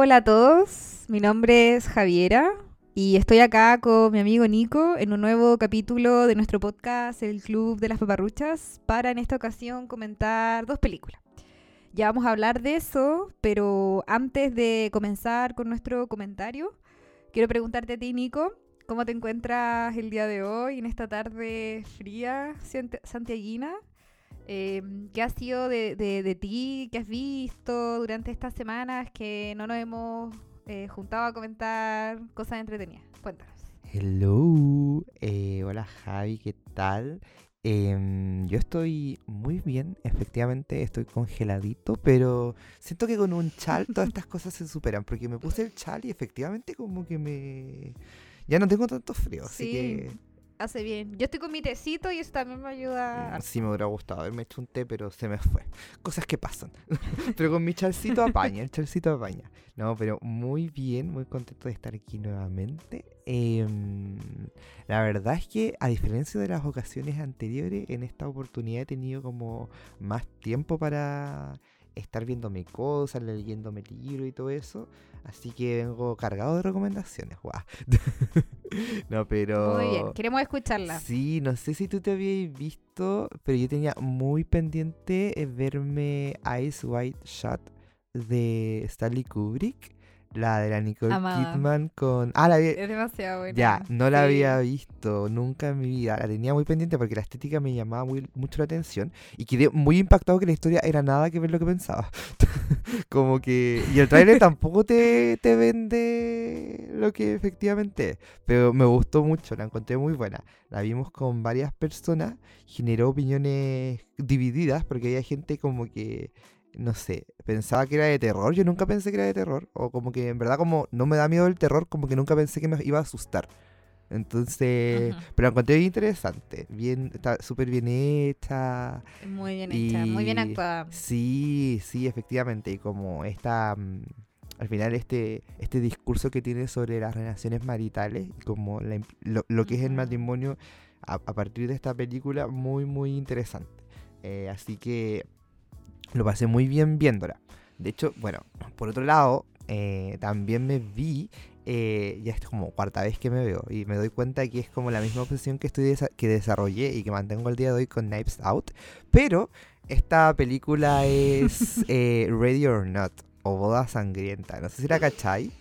Hola a todos, mi nombre es Javiera y estoy acá con mi amigo Nico en un nuevo capítulo de nuestro podcast El Club de las Paparruchas para en esta ocasión comentar dos películas. Ya vamos a hablar de eso, pero antes de comenzar con nuestro comentario, quiero preguntarte a ti, Nico, ¿cómo te encuentras el día de hoy en esta tarde fría santiaguina? Eh, ¿Qué ha sido de, de, ti? ¿Qué has visto durante estas semanas que no nos hemos eh, juntado a comentar cosas entretenidas? Cuéntanos. Hello, eh, hola Javi, ¿qué tal? Em, yo estoy muy bien, efectivamente estoy congeladito, pero siento que con un chal todas estas cosas se superan, porque me puse el chal y efectivamente como que me... Ya no tengo tanto frío, así que hace bien. Yo estoy con mi tecito y eso también me ayuda. Mm, sí, me hubiera gustado haberme hecho un té, pero se me fue. Cosas que pasan. pero con mi chalcito apaña, el chalcito apaña. No, pero muy bien, muy contento de estar aquí nuevamente. Em, la verdad es que, a diferencia de las ocasiones anteriores, en esta oportunidad he tenido como más tiempo para estar viéndome cosas, leyéndome libros y todo eso. Así que vengo cargado de recomendaciones, guau. no, pero. Muy bien, queremos escucharla. Sí, no sé si tú te habías visto, pero yo tenía muy pendiente verme Ice White Shot de Stanley Kubrick. La de la Nicole Kidman con. Ah, la Es demasiado buena. Ya, no la había visto nunca en mi vida. La tenía muy pendiente porque la estética me llamaba muy, mucho la atención. Y quedé muy impactado que la historia era nada que ver lo que pensaba. Como que. Y el trailer tampoco te, te vende lo que efectivamente es. Pero me gustó mucho, la encontré muy buena. La vimos con varias personas. Generó opiniones divididas porque había gente como que no sé, pensaba que era de terror, yo nunca pensé que era de terror, o como que en verdad como no me da miedo el terror, como que nunca pensé que me iba a asustar. Entonces, pero la encontré interesante, bien, está súper bien hecha. Muy bien hecha, muy bien actuada. Sí, sí, efectivamente, y como esta, mm, al final este, este discurso que tiene sobre las relaciones maritales, como lo, que es el matrimonio a, partir de esta película, muy, muy interesante. Eh, así que lo pasé muy bien viéndola. De hecho, bueno, por otro lado, eh, también me vi, eh, ya es como cuarta vez que me veo, y me doy cuenta que es como la misma obsesión que, estoy que desarrollé y que mantengo el día de hoy con Knives Out, pero esta película es eh, Ready or Not, o Boda Sangrienta, no sé si la cachai.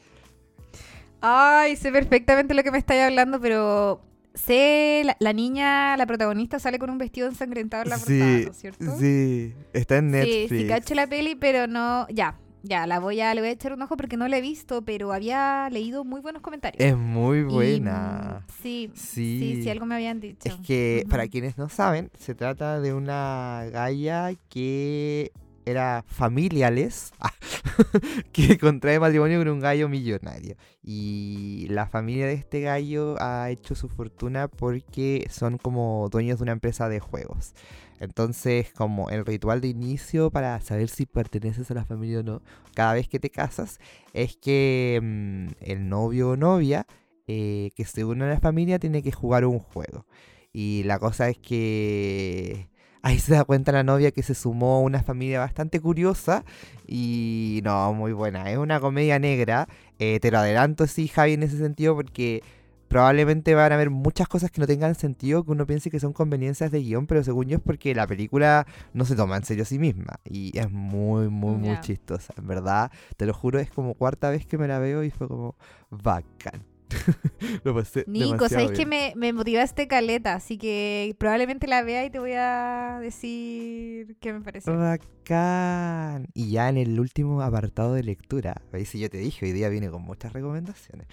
Ay, sé perfectamente lo que me estáis hablando, pero sé, la, niña, la protagonista, sale con un vestido ensangrentado en la portada, ¿no es cierto? Sí, está en Netflix. Sí, sí, cacho la peli, pero no, ya, ya, la voy a, le voy a echar un ojo porque no la he visto, pero había leído muy buenos comentarios. Es muy buena. sí, sí, sí, algo me habían dicho. Es que, para quienes no saben, se trata de una galla que era familiales que contrae matrimonio con un gallo millonario. Y la familia de este gallo ha hecho su fortuna porque son como dueños de una empresa de juegos. Entonces, como el ritual de inicio para saber si perteneces a la familia o no, cada vez que te casas, es que mm, el novio o novia eh, que se une a la familia tiene que jugar un juego. Y la cosa es que ahí se da cuenta la novia que se sumó a una familia bastante curiosa y no, muy buena. Es una comedia negra. Eh, te lo adelanto, sí, Javi, en ese sentido, porque probablemente van a haber muchas cosas que no tengan sentido, que uno piense que son conveniencias de guion, pero según yo es porque la película no se toma en serio a sí misma. Y es muy, muy, muy chistosa. En verdad, te lo juro, es como cuarta vez que me la veo y fue como bacán. lo pasé Nico, sabes que me, me motivaste caleta, así que probablemente la vea y te voy a decir qué me parece. Bacán. Y ya en el último apartado de lectura, ahí sí yo te dije, hoy día viene con muchas recomendaciones.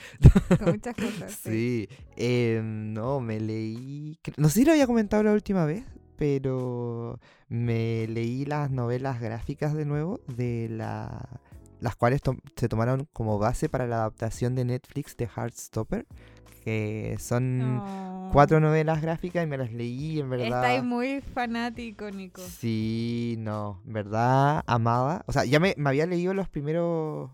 Con muchas cosas. sí. Em, no, me leí. No sé si lo había comentado la última vez, pero me leí las novelas gráficas de nuevo de la las cuales se tomaron como base para la adaptación de Netflix de Heartstopper, que son cuatro novelas gráficas y me las leí, en verdad. Estáis muy fanático, Nico. Sí, no, en verdad, amada. O sea, ya me, me había leído los primeros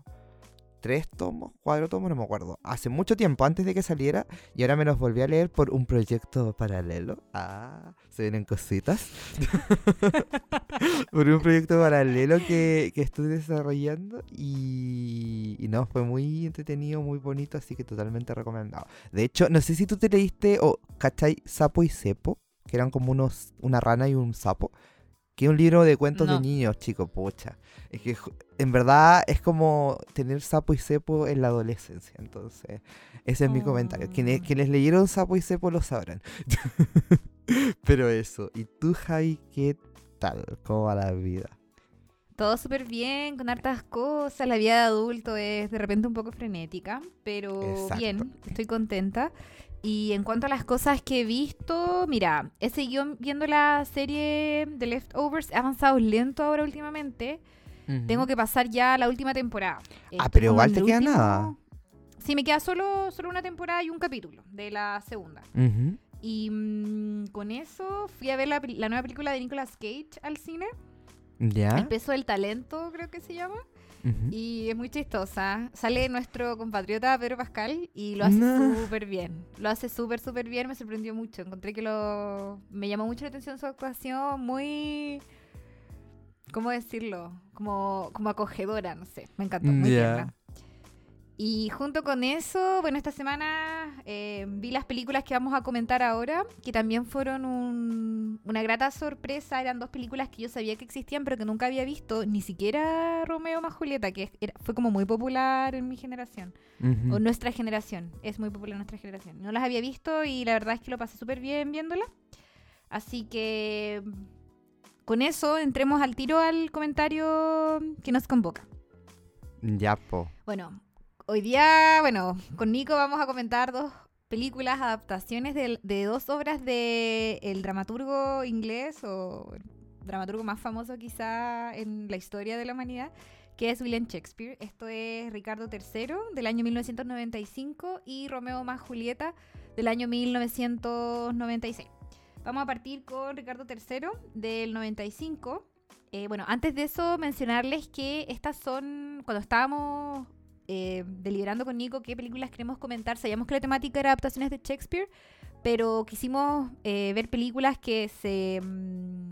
tres tomos, cuatro tomos, no me acuerdo. Hace mucho tiempo, antes de que saliera, y ahora me los volví a leer por un proyecto paralelo. Ah, se vienen cositas. por un proyecto paralelo que, que estoy desarrollando y, no, fue muy entretenido, muy bonito, así que totalmente recomendado. De hecho, no sé si tú te leíste, o ¿cachai? Sapo y Cepo, que eran como unos, una rana y un sapo. Que un libro de cuentos No. de niños, chicos, pucha. Es que en verdad es como tener sapo y cepo en la adolescencia. Entonces, ese es mi comentario. Quienes, Oh. quienes leyeron sapo y cepo lo sabrán. Pero eso. ¿Y tú, Javi, qué tal? ¿Cómo va la vida? Todo súper bien, con hartas cosas. La vida de adulto es de repente un poco frenética, pero Exacto. bien, estoy contenta. Y en cuanto a las cosas que he visto, mira, he seguido viendo la serie de Leftovers, he avanzado lento ahora últimamente. Tengo que pasar ya la última temporada. Ah, Estoy pero igual te queda último- nada. Sí, me queda solo, solo una temporada y un capítulo de la segunda. Y mm, con eso fui a ver la, la nueva película de Nicolas Cage al cine. ¿Ya? El peso del talento, creo que se llama. Y es muy chistosa. Sale nuestro compatriota Pedro Pascal y lo hace No. súper bien. Lo hace súper, súper bien. Me sorprendió mucho. Encontré que lo... Me llamó mucho la atención su actuación. Muy... ¿Cómo decirlo? Como, como acogedora, no sé. Me encantó. Muy Ya. Y junto con eso, bueno, esta semana eh, vi las películas que vamos a comentar ahora, que también fueron un- una grata sorpresa. Eran dos películas que yo sabía que existían, pero que nunca había visto, ni siquiera Romeo más Julieta, que era- fue como muy popular en mi generación, o nuestra generación, es muy popular en nuestra generación. No las había visto y la verdad es que lo pasé súper bien viéndolas. Así que con eso entremos al tiro al comentario que nos convoca. Ya, po. Bueno, hoy día, bueno, con Nico vamos a comentar dos películas, adaptaciones de, dos obras de el dramaturgo inglés o dramaturgo más famoso quizá en la historia de la humanidad, que es William Shakespeare. Esto es Ricardo III del año 1995 y Romeo más Julieta del año 1996. Vamos a partir con Ricardo III del 95. Eh, bueno, antes de eso, mencionarles que estas son, cuando estábamos eh, deliberando con Nico qué películas queremos comentar, sabíamos que la temática era adaptaciones de Shakespeare, pero quisimos eh, ver películas que se mm,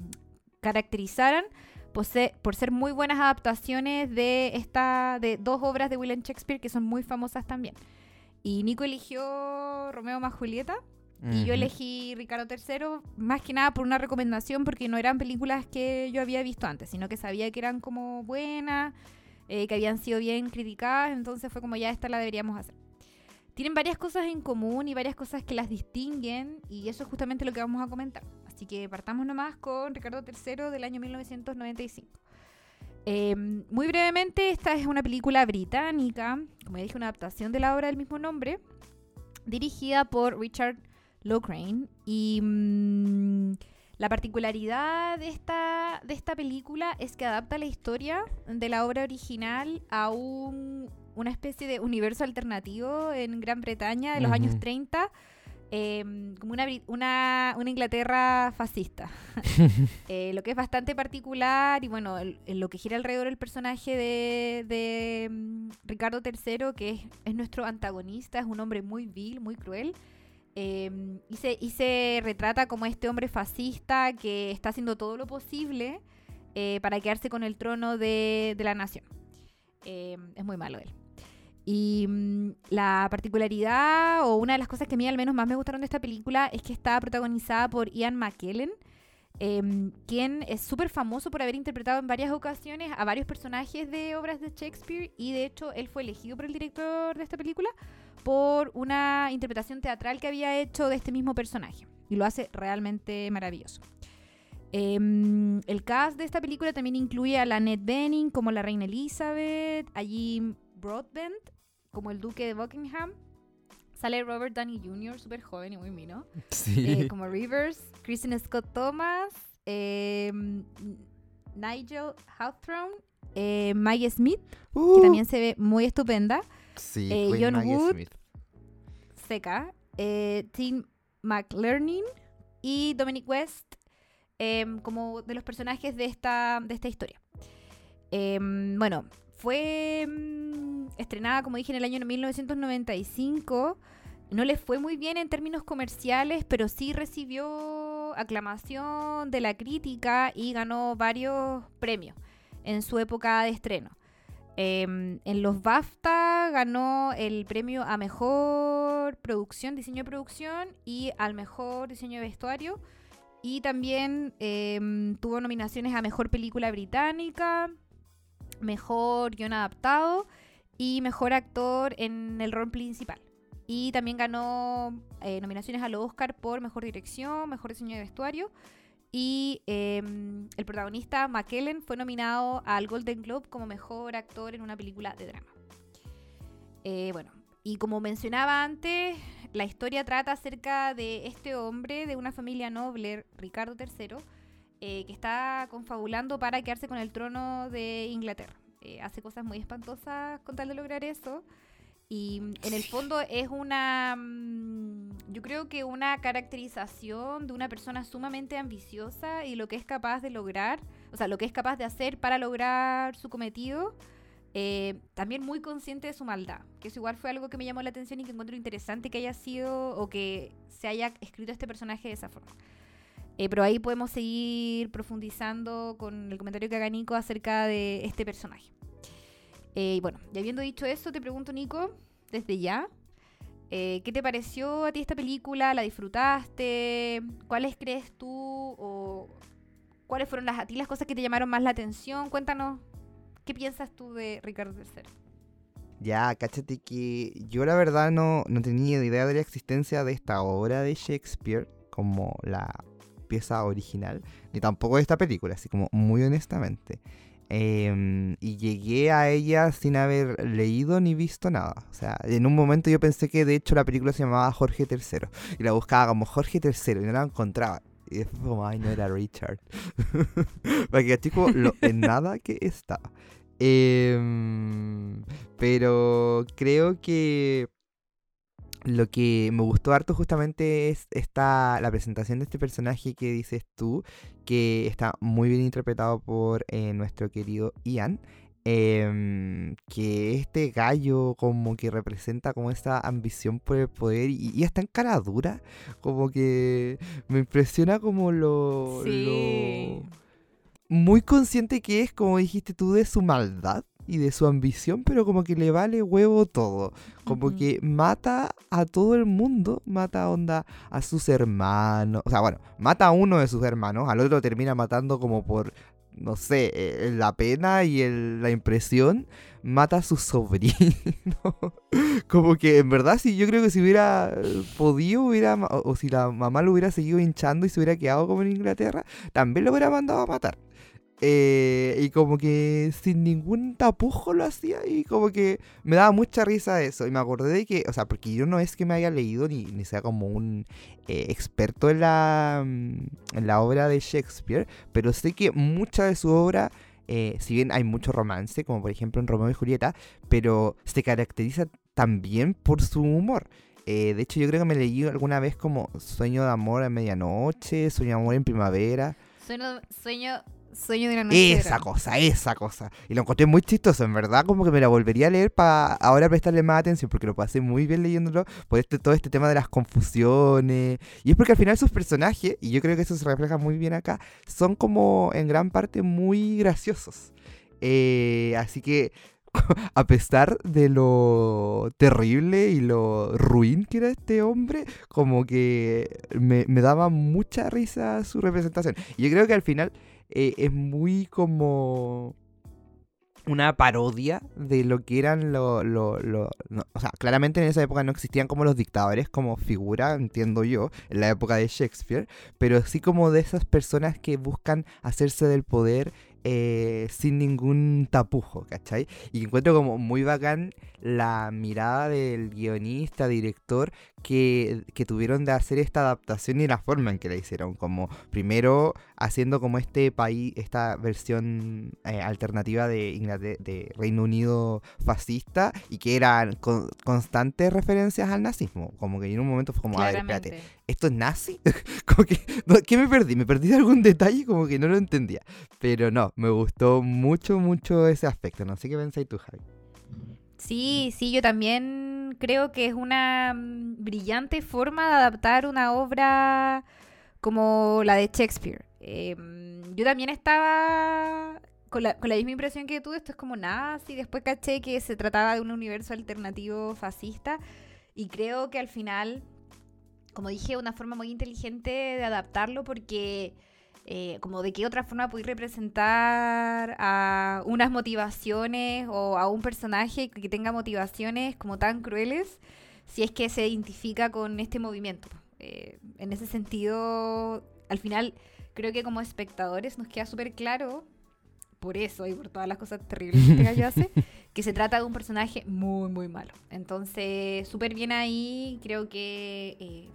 caracterizaran por ser, por ser muy buenas adaptaciones de, esta, de dos obras de William Shakespeare que son muy famosas también. Y Nico eligió Romeo más Julieta. Y yo elegí Ricardo III más que nada por una recomendación, porque no eran películas que yo había visto antes, sino que sabía que eran como buenas, eh, que habían sido bien criticadas, entonces fue como ya esta la deberíamos hacer. Tienen varias cosas en común y varias cosas que las distinguen, y eso es justamente lo que vamos a comentar. Así que partamos nomás con Ricardo III del año 1995. Eh, muy brevemente, esta es una película británica, como ya dije, una adaptación de la obra del mismo nombre, dirigida por Richard Lockrane. Y mm, la particularidad de esta, de esta película es que adapta la historia de la obra original a un- una especie de universo alternativo en Gran Bretaña de los años 30. em, como una, una, una Inglaterra fascista. Eh, lo que es bastante particular y bueno, el- el- lo que gira alrededor del personaje de, de, mm, Ricardo III, que es, es nuestro antagonista, es un hombre muy vil, muy cruel. Eh, y, se, y se retrata como este hombre fascista que está haciendo todo lo posible eh, para quedarse con el trono de, de la nación. Eh, es muy malo él. Y mm, la particularidad, o una de las cosas que a mí al menos más me gustaron de esta película, es que está protagonizada por Ian McKellen, em, quien es súper famoso por haber interpretado en varias ocasiones a varios personajes de obras de Shakespeare y de hecho él fue elegido por el director de esta película por una interpretación teatral que había hecho de este mismo personaje y lo hace realmente maravilloso. Em, el cast de esta película también incluye a la Annette Bening como la reina Elizabeth, a Jim Broadbent como el duque de Buckingham, sale Robert Downey Jr., súper joven y muy mino, Sí. eh, como Rivers, Kristen Scott Thomas, eh, Nigel Hawthorne, eh, Maggie Smith, que Uh, también se ve muy estupenda, sí, eh, John Maggie Wood. Smith. seca, eh, Tim McLearning y Dominic West em, como de los personajes de esta, de esta historia. Em, bueno, fue mm, estrenada, como dije, en el año 1995. No le fue muy bien en términos comerciales, pero sí recibió aclamación de la crítica y ganó varios premios en su época de estreno. Em, en los BAFTA ganó el premio a mejor producción, diseño de producción y al mejor diseño de vestuario. Y también em, tuvo nominaciones a mejor película británica, mejor guion adaptado y mejor actor en el rol principal. Y también ganó eh, nominaciones al Oscar por mejor dirección, mejor diseño de vestuario y em, el protagonista, McKellen, fue nominado al Golden Globe como mejor actor en una película de drama. Eh, bueno, y como mencionaba antes, la historia trata acerca de este hombre de una familia noble, Ricardo III, eh, que está confabulando para quedarse con el trono de Inglaterra. Eh, hace cosas muy espantosas con tal de lograr eso. Y mm, en el fondo es una, mm, yo creo que una caracterización de una persona sumamente ambiciosa y lo que es capaz de lograr, o sea, lo que es capaz de hacer para lograr su cometido, eh, también muy consciente de su maldad, que eso igual fue algo que me llamó la atención y que encuentro interesante que haya sido o que se haya escrito este personaje de esa forma. Eh, pero ahí podemos seguir profundizando con el comentario que haga Nico acerca de este personaje. Eh, y bueno, ya habiendo dicho eso, te pregunto, Nico, desde ya, eh, ¿qué te pareció a ti esta película? ¿La disfrutaste? ¿Cuáles crees tú o cuáles fueron las, a ti las cosas que te llamaron más la atención? Cuéntanos, ¿qué piensas tú de Ricardo III? Ya, cáchate que yo la verdad no, no tenía idea de la existencia de esta obra de Shakespeare como la pieza original, ni tampoco de esta película, así como muy honestamente. Em, y llegué a ella sin haber leído ni visto nada. O sea, en un momento yo pensé que de hecho la película se llamaba Jorge III. Y la buscaba como Jorge III y no la encontraba. Y después como, ay, no era Richard. Para que chico, lo, en nada que estaba. Em, pero creo que lo que me gustó harto justamente es esta, la presentación de este personaje que dices tú, que está muy bien interpretado por eh, nuestro querido Ian. Em, que este gallo como que representa como esa ambición por el poder y, y está en cara dura, como que me impresiona como lo, lo muy consciente que es, como dijiste tú, de su maldad y de su ambición, pero como que le vale huevo todo. Como que mata a todo el mundo, mata onda a sus hermanos. O sea, bueno, mata a uno de sus hermanos, al otro termina matando como por, no sé, eh, la pena y la impresión. Mata a su sobrino. como que en verdad, si yo creo que si hubiera podido, hubiera, o si la mamá lo hubiera seguido hinchando y se hubiera quedado como en Inglaterra, también lo hubiera mandado a matar. Eh, y como que sin ningún tapujo lo hacía y como que me daba mucha risa eso. Y me acordé de que, o sea, porque yo no es que me haya leído ni, ni sea como un eh, experto en la, mm, en la obra de Shakespeare, pero sé que mucha de su obra, eh, si bien hay mucho romance, como por ejemplo en Romeo y Julieta, pero se caracteriza también por su humor. de hecho, yo creo que me leí alguna vez como Sueño de amor a medianoche, Sueño de amor en primavera. Sueño, sueño Sueño de una noche. Esa cosa, esa cosa. Y lo encontré muy chistoso, en verdad, como que me la volvería a leer para ahora prestarle más atención, porque lo pasé muy bien leyéndolo por este, todo este tema de las confusiones. Y es porque al final sus personajes, y yo creo que eso se refleja muy bien acá, son como en gran parte muy graciosos. Eh, así que a pesar de lo terrible y lo ruin que era este hombre, como que me, me daba mucha risa su representación. Y yo creo que al final eh, es muy como una parodia de lo que eran los... Lo, lo, o sea, claramente en esa época no existían como los dictadores como figura, entiendo yo, en la época de Shakespeare, pero sí como de esas personas que buscan hacerse del poder eh, sin ningún tapujo, ¿cachai? Y encuentro como muy bacán la mirada del guionista, director, que, que, tuvieron de hacer esta adaptación y la forma en que la hicieron. Como primero haciendo como este país, esta versión eh, alternativa de, de Reino Unido fascista y que eran constantes referencias al nazismo. Como que en un momento fue como, a ver, espérate, ¿esto es nazi? como que, ¿qué me perdí? ¿Me perdí de algún detalle? Como que no lo entendía. Pero no, me gustó mucho, mucho ese aspecto. No sé qué pensáis tú, Javi. Sí, sí, yo también creo que es una mm, brillante forma de adaptar una obra como la de Shakespeare. Em, yo también estaba con la, con la misma impresión que tú, esto es como nazi, después caché que se trataba de un universo alternativo fascista y creo que al final, como dije, una forma muy inteligente de adaptarlo porque... Eh, como de qué otra forma podéis representar a unas motivaciones o a un personaje que tenga motivaciones como tan crueles si es que se identifica con este movimiento. Eh, en ese sentido, al final creo que como espectadores nos queda súper claro, por eso y por todas las cosas terribles que este gallo hace, que se trata de un personaje muy, muy malo. Entonces, súper bien ahí, creo que... Eh,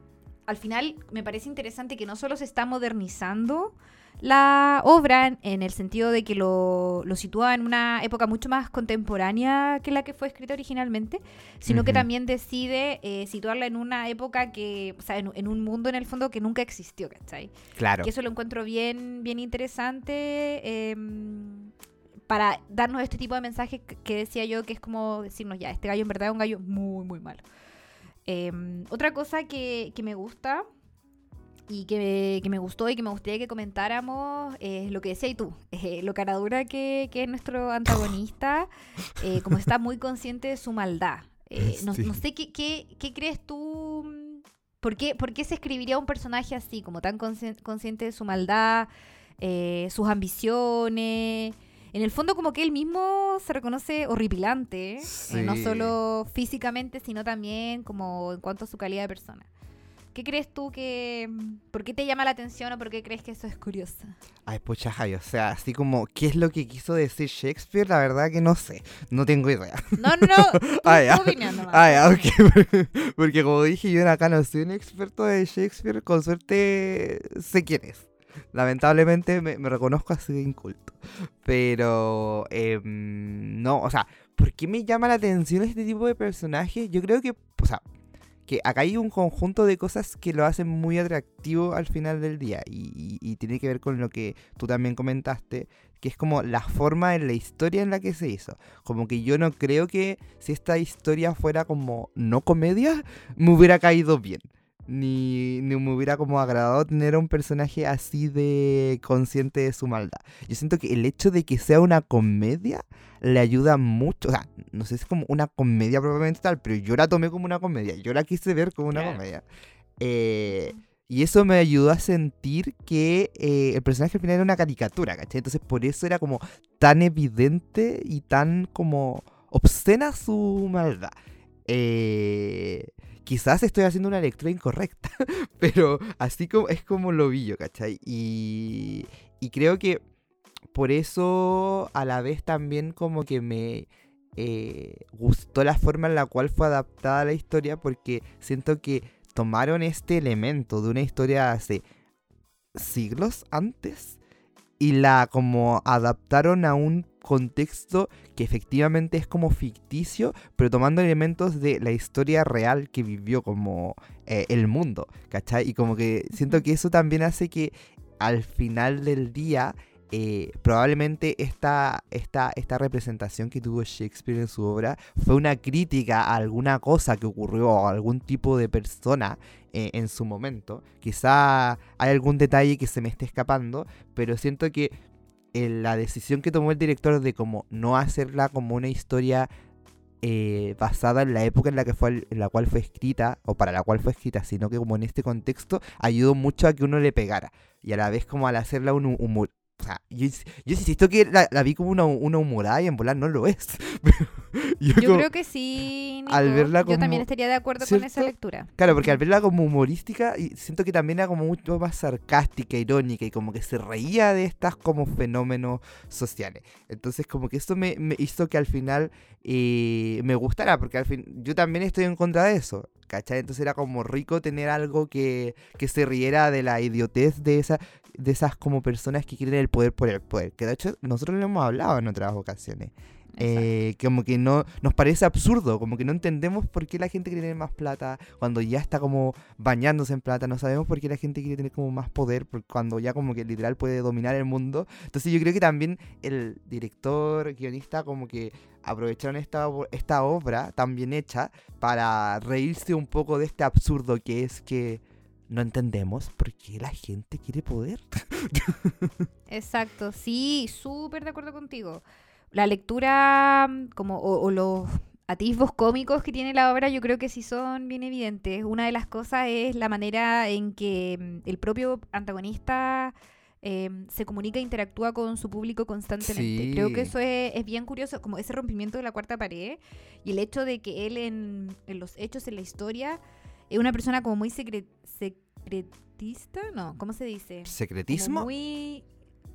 al final me parece interesante que no solo se está modernizando la obra en el sentido de que lo, lo, sitúa en una época mucho más contemporánea que la que fue escrita originalmente, sino que también decide eh, situarla en una época que, o sea, en, un mundo en el fondo que nunca existió, ¿cachai? Claro. Que eso lo encuentro bien, bien interesante. Em, para darnos este tipo de mensaje que decía yo, que es como decirnos, ya, este gallo en verdad es un gallo muy, muy malo. Em, otra cosa que, me gusta y que, me gustó y que me gustaría que comentáramos es lo que decías tú, eh, lo caradura que, que es nuestro antagonista, eh, como está muy consciente de su maldad. Eh, no, sé ¿qué, qué, crees tú, ¿por qué, ¿por qué se escribiría un personaje así, como tan consciente de su maldad, sus ambiciones? En el fondo como que él mismo se reconoce horripilante, eh, no solo físicamente, sino también como en cuanto a su calidad de persona. ¿Qué crees tú que... ¿Por qué te llama la atención o por qué crees que eso es curioso? Ay, pucha, Jai, o sea, así como, ¿qué es lo que quiso decir Shakespeare? La verdad que no sé, no tengo idea. No, no, no, Ay, ah, ok, porque como dije, yo acá no soy un experto de Shakespeare, con suerte sé quién es. Lamentablemente me, reconozco así de inculto. Pero, em, no, o sea, ¿por qué me llama la atención este tipo de personajes? Yo creo que, o sea, que acá hay un conjunto de cosas que lo hacen muy atractivo al final del día. Y, tiene que ver con lo que tú también comentaste, que es como la forma en la historia en la que se hizo. Como que yo no creo que si esta historia fuera como no comedia, me hubiera caído bien ni, ni me hubiera como agradado tener a un personaje así de consciente de su maldad. Yo siento que el hecho de que sea una comedia le ayuda mucho. O sea, no sé si es como una comedia propiamente tal, pero yo la tomé como una comedia. Yo la quise ver como una comedia. Eh, y eso me ayudó a sentir que eh, el personaje al final era una caricatura, ¿cachai? Entonces por eso era como tan evidente y tan como obscena su maldad. Eh, quizás estoy haciendo una lectura incorrecta, pero así como es como lo vi yo, ¿cachai? Y, creo que por eso a la vez también como que me eh, gustó la forma en la cual fue adaptada la historia porque siento que tomaron este elemento de una historia hace siglos antes y la como adaptaron a un contexto que efectivamente es como ficticio, pero tomando elementos de la historia real que vivió como eh, el mundo, ¿cachai? Y como que siento que eso también hace que al final del día eh, probablemente esta, esta, esta representación que tuvo Shakespeare en su obra fue una crítica a alguna cosa que ocurrió o a algún tipo de persona eh, en su momento. Quizá hay algún detalle que se me esté escapando, pero siento que la decisión que tomó el director de como no hacerla como una historia basada en la época en la que fue en la cual fue escrita o para la cual fue escrita, sino que como en este contexto ayudó mucho a que uno le pegara. Y a la vez como al hacerla un humor, o sea, yo, yo insisto que la, vi como una, una humorada y en volar no lo es. yo, creo que sí. al verla como, yo también estaría de acuerdo con esa lectura. Claro, porque al verla como humorística, siento que también era como mucho más sarcástica, irónica y como que se reía de estas como fenómenos sociales. Entonces, como que eso me, hizo que al final eh, me gustara, porque al fin yo también estoy en contra de eso. ¿cachai? Entonces era como rico tener algo que, que se riera de la idiotez de, esa, de esas como personas que quieren el poder por el poder. Que de hecho nosotros lo hemos hablado en otras ocasiones. Eh, como que no nos parece absurdo, como que no entendemos por qué la gente quiere tener más plata cuando ya está como bañándose en plata, no sabemos por qué la gente quiere tener como más poder cuando ya como que literal puede dominar el mundo. Entonces yo creo que también el director, guionista, como que aprovecharon esta, esta obra tan bien hecha para reírse un poco de este absurdo que es que no entendemos por qué la gente quiere poder. Exacto, sí, súper de acuerdo contigo la lectura mm, como, o, los atisbos cómicos que tiene la obra yo creo que sí son bien evidentes. Una de las cosas es la manera en que mm, el propio antagonista em, se comunica e interactúa con su público constantemente. Creo que eso es, bien curioso, como ese rompimiento de la cuarta pared y el hecho de que él en, los hechos, en la historia, es una persona como muy secretista, no, ¿cómo se dice? ¿Secretismo? muy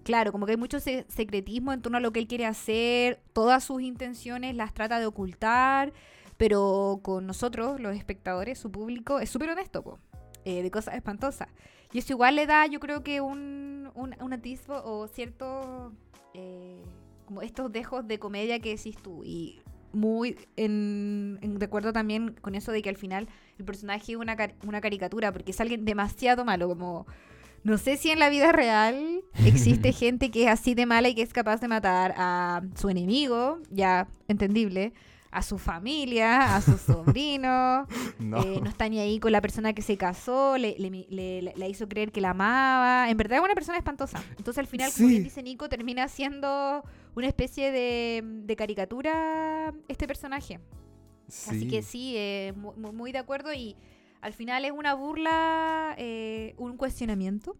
claro, como que hay mucho secretismo en torno a lo que él quiere hacer, todas sus intenciones las trata de ocultar, pero con nosotros, los espectadores, su público, es súper honesto, eh, de cosas espantosas. Y eso igual le da, yo creo que un, un, atisbo o cierto, eh, como estos dejos de comedia que decís tú. Y muy en, de acuerdo también con eso de que al final el personaje es una, una caricatura, porque es alguien demasiado malo, como no sé si en la vida real existe gente que es así de mala y que es capaz de matar a su enemigo, ya entendible, a su familia, a su sobrino. no. Eh, no está ni ahí con la persona que se casó, le, hizo creer que la amaba. En verdad es una persona espantosa. Entonces al final, como bien dice Nico, termina siendo una especie de, caricatura este personaje. Así que sí, eh, muy de acuerdo y al final es una burla, eh, un cuestionamiento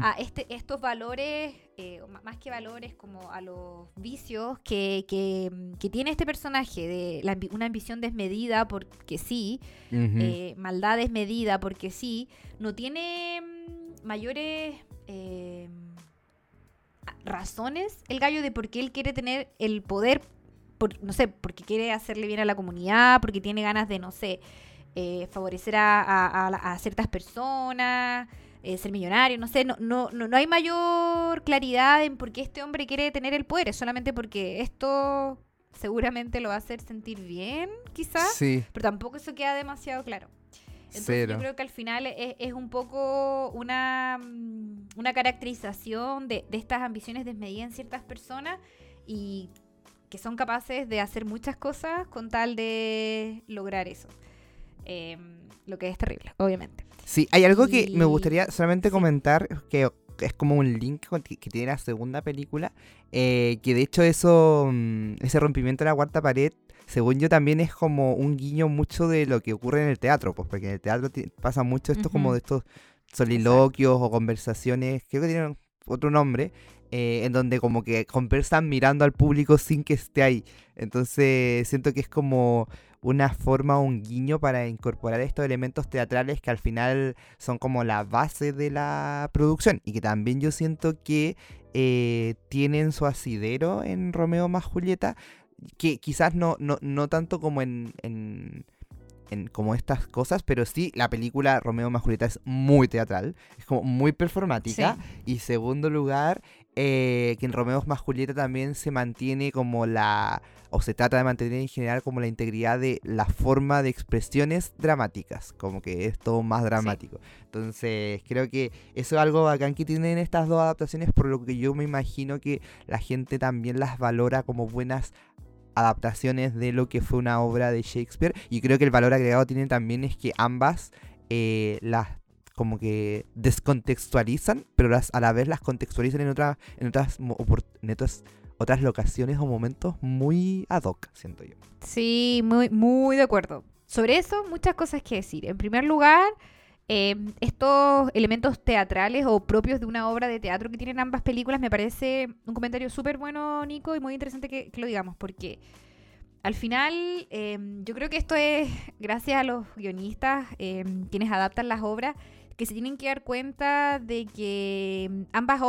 a este, estos valores, eh, más que valores, como a los vicios que, que, tiene este personaje, de una ambición desmedida porque sí, eh, maldad desmedida porque sí, no tiene mm, mayores razones el gallo de por qué él quiere tener el poder, por, no sé, porque quiere hacerle bien a la comunidad, porque tiene ganas de, no sé, eh, favorecer a, ciertas personas, eh, ser millonario, no sé, no, no, no, hay mayor claridad en por qué este hombre quiere tener el poder, es solamente porque esto seguramente lo va a hacer sentir bien, quizás, sí. pero tampoco eso queda demasiado claro. Entonces yo creo que al final es, un poco una, mm, una caracterización de, de estas ambiciones desmedidas en ciertas personas y que son capaces de hacer muchas cosas con tal de lograr eso. Em, lo que es terrible, obviamente. Sí, hay algo que me gustaría solamente comentar, que es como un link que tiene la segunda película, eh, que de hecho eso, mm, ese rompimiento de la cuarta pared, según yo también es como un guiño mucho de lo que ocurre en el teatro, pues porque en el teatro pasa mucho esto como de estos soliloquios o conversaciones, creo que tienen otro nombre, eh, en donde como que conversan mirando al público sin que esté ahí. Entonces siento que es como una forma, un guiño para incorporar estos elementos teatrales que al final son como la base de la producción y que también yo siento que eh, tienen su asidero en Romeo más Julieta, que quizás no, no, no tanto como en, en, como estas cosas, pero sí la película Romeo más Julieta es muy teatral, es como muy performática. Y segundo lugar eh, que en Romeo más Julieta también se mantiene como la o se trata de mantener en general como la integridad de la forma de expresiones dramáticas, como que es todo más dramático. Entonces, creo que eso es algo bacán que tienen estas dos adaptaciones, por lo que yo me imagino que la gente también las valora como buenas adaptaciones de lo que fue una obra de Shakespeare. Y creo que el valor agregado tienen también es que ambas eh, las como que descontextualizan, pero las, a la vez las contextualizan en, otras en, otras, en otras otras locaciones o momentos muy ad hoc, siento yo. Sí, muy, muy de acuerdo. Sobre eso, muchas cosas que decir. En primer lugar, eh, estos elementos teatrales o propios de una obra de teatro que tienen ambas películas me parece un comentario súper bueno, Nico, y muy interesante que, lo digamos, porque al final eh, yo creo que esto es gracias a los guionistas, eh, quienes adaptan las obras, que se tienen que dar cuenta de que mm, ambas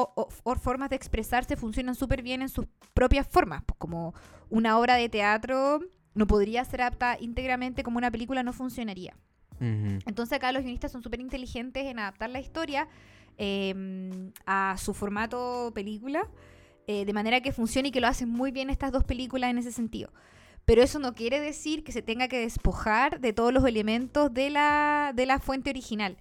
formas de expresarse funcionan súper bien en sus propias formas. Pues como una obra de teatro no podría ser apta íntegramente como una película, no funcionaría. Entonces acá los guionistas son súper inteligentes en adaptar la historia eh, a su formato película, eh, de manera que funcione y que lo hacen muy bien estas dos películas en ese sentido. Pero eso no quiere decir que se tenga que despojar de todos los elementos de la, de la fuente original.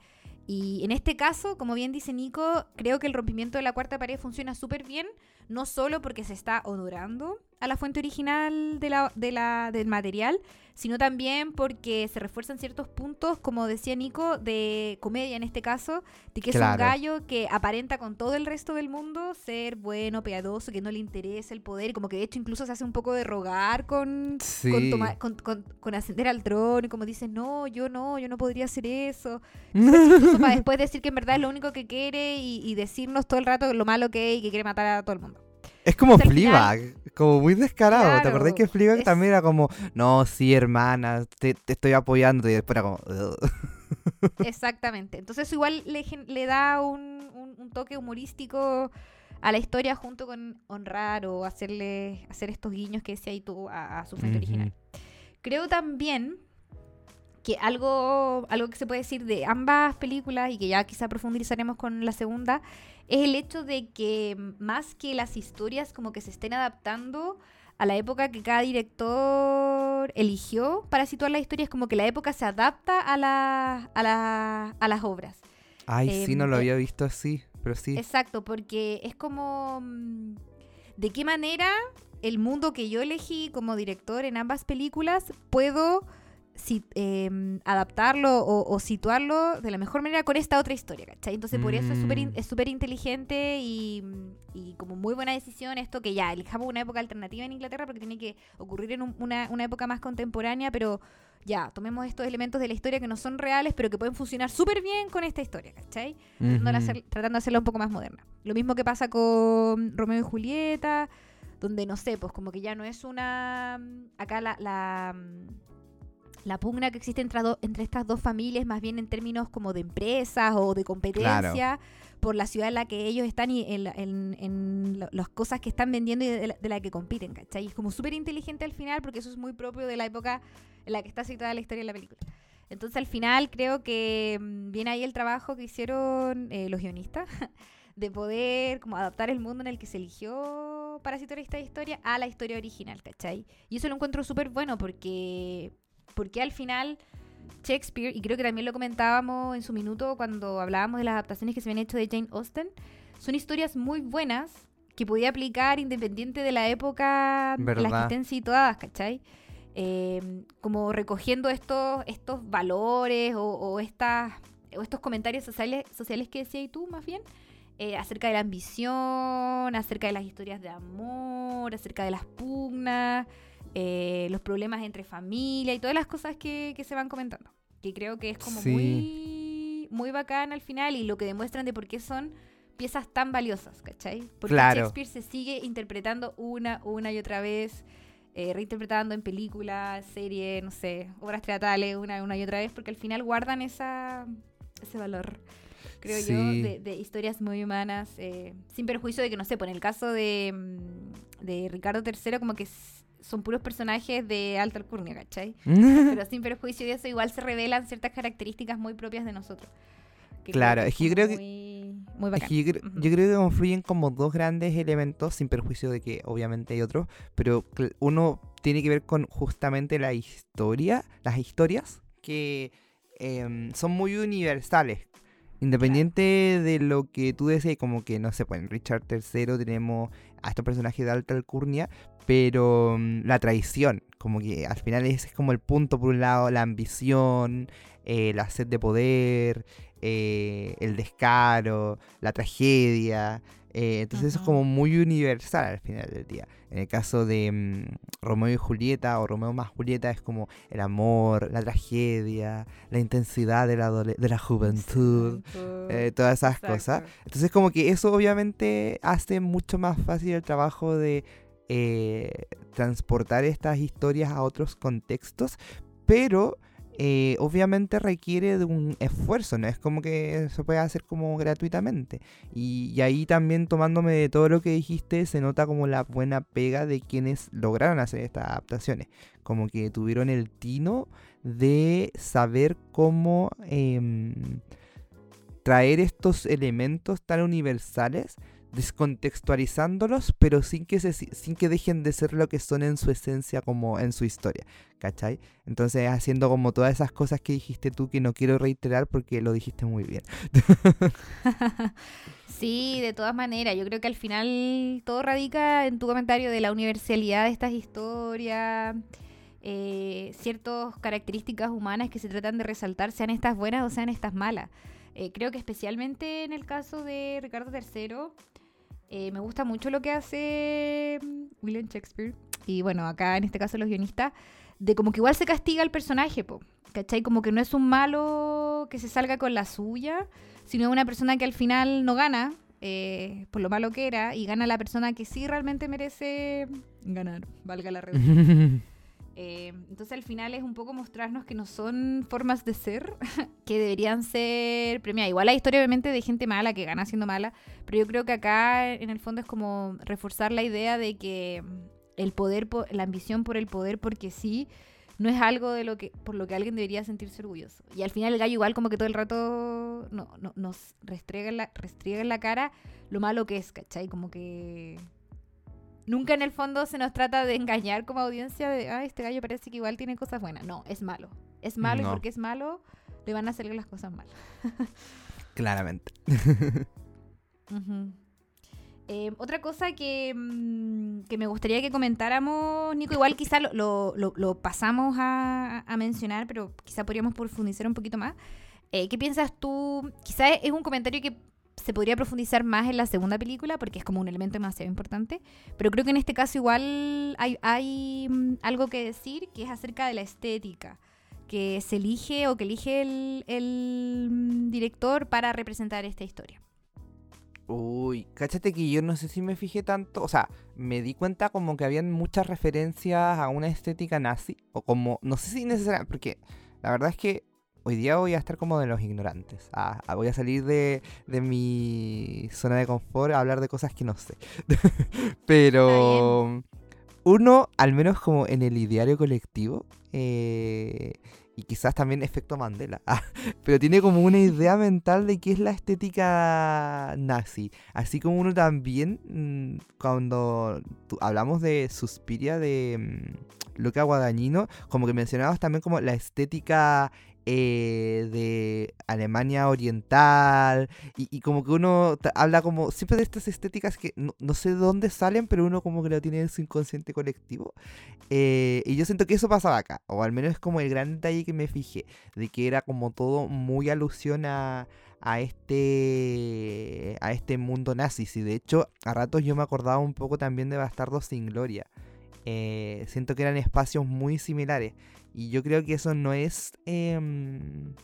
Y en este caso, como bien dice Nico, creo que el rompimiento de la cuarta pared funciona súper bien, no solo porque se está honorando a la fuente original de la, de la, del material, sino también porque se refuerzan ciertos puntos, como decía Nico, de comedia en este caso, de que es un gallo que aparenta con todo el resto del mundo ser bueno, piadoso, que no le interesa el poder, como que de hecho incluso se hace un poco de rogar con, Sí. con, toma- con, con- con ascender al trono, y como dice, no, yo no, yo no podría hacer eso. Para después decir que en verdad es lo único que quiere y, y decirnos todo el rato lo malo que es y que quiere matar a todo el mundo. Es como Fleabag, como muy descarado. ¿Te acordás que Fleabag es- también era como, no, sí, hermana, te, te estoy apoyando? Y después era como. Exactamente. Entonces igual le, le da un, un- un toque humorístico a la historia junto con honrar o hacerle hacer estos guiños que decía ahí tú a, a su fuente Ujú. original. Creo también que algo, algo que se puede decir de ambas películas y que ya quizá profundizaremos con la segunda, es el hecho de que más que las historias como que se estén adaptando a la época que cada director eligió para situar la historia, es como que la época se adapta a, la, a, la- a las obras. Ay, sí, Em, no lo eh, había visto así, pero sí. Exacto, porque es como mm, de qué manera el mundo que yo elegí como director en ambas películas puedo si- em, adaptarlo o, o situarlo de la mejor manera con esta otra historia, ¿cachai? Entonces por eso es súper in- Mm. es inteligente y, y como muy buena decisión esto que ya elijamos una época alternativa en Inglaterra porque tiene que ocurrir en un- una, una época más contemporánea, pero ya, tomemos estos elementos de la historia que no son reales, pero que pueden funcionar súper bien con esta historia, ¿cachai? tratando, de Ujú. hacer- tratando de hacerla un poco más moderna. Lo mismo que pasa con Romeo y Julieta, donde no sé, pues como que ya no es una. Acá la. la la pugna que existe entre, do- entre estas dos familias, más bien en términos como de empresas o de competencia, por la ciudad en la que ellos están y en, en- en las cosas que están vendiendo y de la, de la que compiten, ¿cachai? Y es como súper inteligente al final porque eso es muy propio de la época en la que está situada la historia de la película. Entonces al final creo que mm, viene ahí el trabajo que hicieron eh, los guionistas de poder como adaptar el mundo en el que se eligió para situar esta historia a la historia original, ¿cachai? Y eso lo encuentro súper bueno porque, porque al final Shakespeare, y creo que también lo comentábamos en su minuto cuando hablábamos de las adaptaciones que se habían hecho de Jane Austen, son historias muy buenas que podía aplicar independiente de la época en la que Verdad. estén situadas, ¿cachai? Eh, como recogiendo estos, estos valores o, o estas, o estos comentarios sociales, sociales que decías tú, más bien, eh, acerca de la ambición, acerca de las historias de amor, acerca de las pugnas, eh, los problemas entre familia y todas las cosas que, que se van comentando. Que creo que es como Sí. muy, muy bacán al final y lo que demuestran de por qué son piezas tan valiosas, ¿cachai? Porque Claro. Shakespeare se sigue interpretando una, una y otra vez, eh, reinterpretando en películas, series, no sé, obras teatrales una, una y otra vez, porque al final guardan esa, ese valor, creo yo, Sí. de, de historias muy humanas, eh, sin perjuicio de que, no sé, en el caso de, mm, de Ricardo III, como que son puros personajes de alta alcurnia, ¿cachai? Pero sin perjuicio de eso, igual se revelan ciertas características muy propias de nosotros. Claro, es que yo creo que- Muy, muy Es que yo, creo que confluyen como dos grandes elementos, sin perjuicio de que obviamente hay otros, pero uno tiene que ver con justamente la historia, las historias que em, son muy universales. Independiente de lo que tú decías, como que no sé, pues en Richard III tenemos a estos personajes de alta alcurnia, pero mm, la traición, como que al final ese es como el punto, por un lado, la ambición, eh, la sed de poder, eh, el descaro, la tragedia. Eh, entonces eso es como muy universal al final del día. En el caso de mm, Romeo y Julieta o Romeo más Julieta es como el amor, la tragedia, la intensidad de la, de la juventud, eh, todas esas cosas. Entonces como que eso obviamente hace mucho más fácil el trabajo de eh, transportar estas historias a otros contextos, pero eh, obviamente requiere de un esfuerzo, no es como que se puede hacer como gratuitamente. Y, y, ahí también tomándome de todo lo que dijiste, se nota como la buena pega de quienes lograron hacer estas adaptaciones. Como que tuvieron el tino de saber cómo eh, traer estos elementos tan universales descontextualizándolos, pero sin que, se, sin que dejen de ser lo que son en su esencia, como en su historia, ¿cachai? Entonces haciendo como todas esas cosas que dijiste tú que no quiero reiterar porque lo dijiste muy bien. sí, de todas maneras, yo creo que al final todo radica en tu comentario de la universalidad de estas historias. Eh, ciertas características humanas que se tratan de resaltar, sean estas buenas o sean estas malas. Eh, creo que especialmente en el caso de Ricardo III, eh, me gusta mucho lo que hace mm, William Shakespeare. Y bueno, acá en este caso los guionistas, de como que igual se castiga al personaje, po, ¿cachai? Como que no es un malo que se salga con la suya, sino una persona que al final no gana, eh, por lo malo que era, y gana la persona que sí realmente merece ganar, valga la redundancia. Eh, entonces al final es un poco mostrarnos que no son formas de ser que deberían ser premiadas. Igual hay historia obviamente de gente mala que gana siendo mala, pero yo creo que acá en el fondo es como reforzar la idea de que el poder, la ambición por el poder porque sí, no es algo de lo que por lo que alguien debería sentirse orgulloso. Y al final el gallo igual como que todo el rato no, nos restriega restriega en la cara lo malo que es, ¿cachai? Como que nunca en el fondo se nos trata de engañar como audiencia de, ah, este gallo parece que igual tiene cosas buenas. No, es malo. Es malo y porque es malo le van a salir las cosas mal. Claramente. Eh, otra cosa que, mm, que, me gustaría que comentáramos, Nico, igual quizá lo, lo, pasamos a, a, mencionar, pero quizá podríamos profundizar un poquito más. Eh, ¿Qué piensas tú? Quizá es un comentario que se podría profundizar más en la segunda película porque es como un elemento demasiado importante. Pero creo que en este caso igual hay, mm, algo que decir que es acerca de la estética que se elige o que elige el, mm, director para representar esta historia. Uy, cáchate que yo no sé si me fijé tanto, o sea, me di cuenta como que habían muchas referencias a una estética nazi, o como, no sé si necesariamente, porque la verdad es que hoy día voy a estar como de los ignorantes. Ah, ah, voy a salir de, mi zona de confort a hablar de cosas que no sé. Pero uno, al menos como en el ideario colectivo, eh, y quizás también efecto Mandela, ah, pero tiene como una idea mental de qué es la estética nazi. Así como uno también, mm, cuando hablamos de Suspiria de mm, Luca Guadagnino, como que mencionabas también como la estética eh, de Alemania Oriental y, como que uno habla como siempre de estas estéticas que no, sé de dónde salen, pero uno como que lo tiene en su inconsciente colectivo. Eh, y yo siento que eso pasaba acá, o al menos es como el gran detalle que me fijé, de que era como todo muy alusión a, a este a este mundo nazi. Y de hecho, a ratos yo me acordaba un poco también de Bastardos sin Gloria. Eh, siento que eran espacios muy similares. Y yo creo que eso no es em,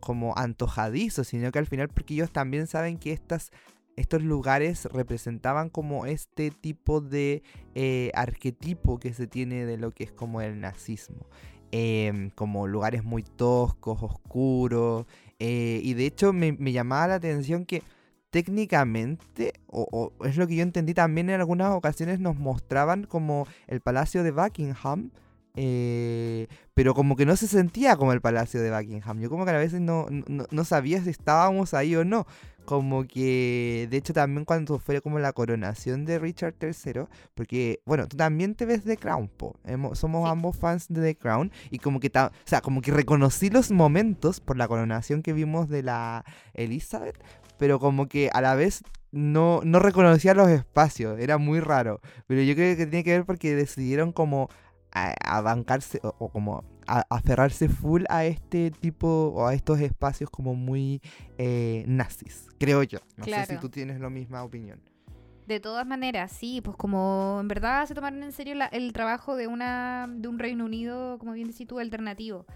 como antojadizo, sino que al final porque ellos también saben que estas, estos lugares representaban como este tipo de eh, arquetipo que se tiene de lo que es como el nazismo. Em, como lugares muy toscos, oscuros. Eh, y de hecho me, llamaba la atención que técnicamente, o, es lo que yo entendí también en algunas ocasiones, nos mostraban como el Palacio de Buckingham eh, pero como que no se sentía como el palacio de Buckingham. Yo como que a veces no, no, sabía si estábamos ahí o no. Como que, de hecho, también cuando fue como la coronación de Richard III, porque, bueno, tú también te ves The Crown, po. somos ambos fans de The Crown, y como que, o sea, como que reconocí los momentos por la coronación que vimos de la Elizabeth, pero como que a la vez no, no reconocía los espacios, era muy raro. Pero yo creo que tiene que ver porque decidieron como a, bancarse o, como a, aferrarse full a este tipo o a estos espacios como muy eh, nazis, creo yo. No sé si tú tienes la misma opinión. De todas maneras, sí, pues como en verdad se tomaron en serio el trabajo de una de un Reino Unido, como bien decís tú, alternativo.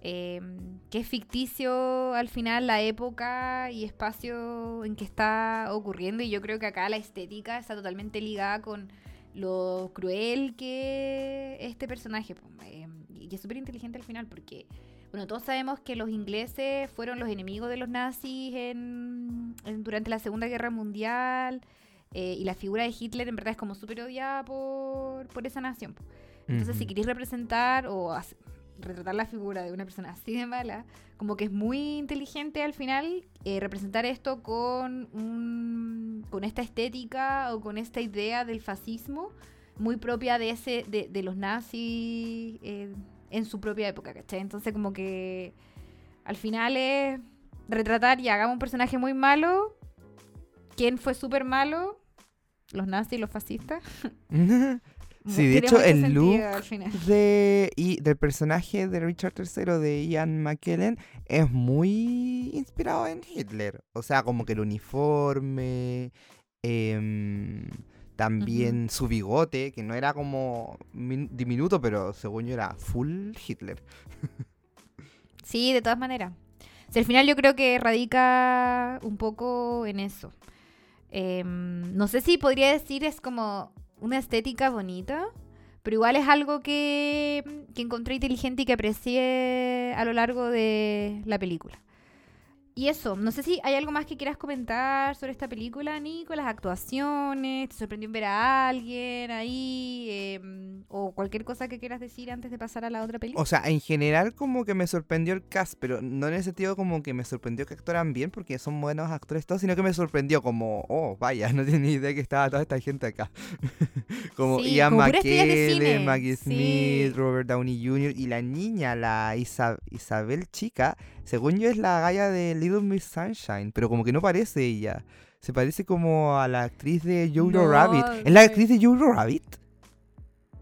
Em, que es ficticio al final la época y espacio en que está ocurriendo y yo creo que acá la estética está totalmente ligada con lo cruel que este personaje, eh, y es súper inteligente al final, porque Bueno, todos sabemos que los ingleses fueron los enemigos de los nazis en, en- durante la Segunda Guerra Mundial eh, y la figura de Hitler en verdad es como súper odiada por, por esa nación. Entonces, si queréis representar o retratar la figura de una persona así de mala, como que es muy inteligente al final eh, representar esto con, un- con esta estética o con esta idea del fascismo muy propia de ese de, de los nazis eh, en su propia época, ¿cachai? Entonces como que al final es retratar y hagamos un personaje muy malo. ¿Quién fue súper malo? Los nazis los fascistas. Sí, de hecho, el look de, y del personaje de Richard III de Ian McKellen es muy inspirado en Hitler. O sea, como que el uniforme, em, también su bigote, que no era como min- diminuto, pero según yo era full Hitler. Sí, de todas maneras. O sea, al final yo creo que radica un poco en eso. Em, no sé si podría decir es como una estética bonita, pero igual es algo que, que encontré inteligente y que aprecié a lo largo de la película. Y eso, no sé si hay algo más que quieras comentar sobre esta película, Nico, las actuaciones, ¿te sorprendió en ver a alguien ahí? Em, o cualquier cosa que quieras decir antes de pasar a la otra película. O sea, en general como que me sorprendió el cast, pero no en el sentido como que me sorprendió que actuaran bien, porque son buenos actores todos, sino que me sorprendió como, oh, vaya, no tenía ni idea que estaba toda esta gente acá. como Sí, Ian McKellen, Maggie sí. Smith, Robert Downey Jr. y la niña, la Isa- Isabel Chica, según yo es la galla de Little Miss Sunshine, pero como que no parece ella. Se parece como a la actriz de Jojo No, Rabbit. ¿Es la actriz de Jojo Rabbit?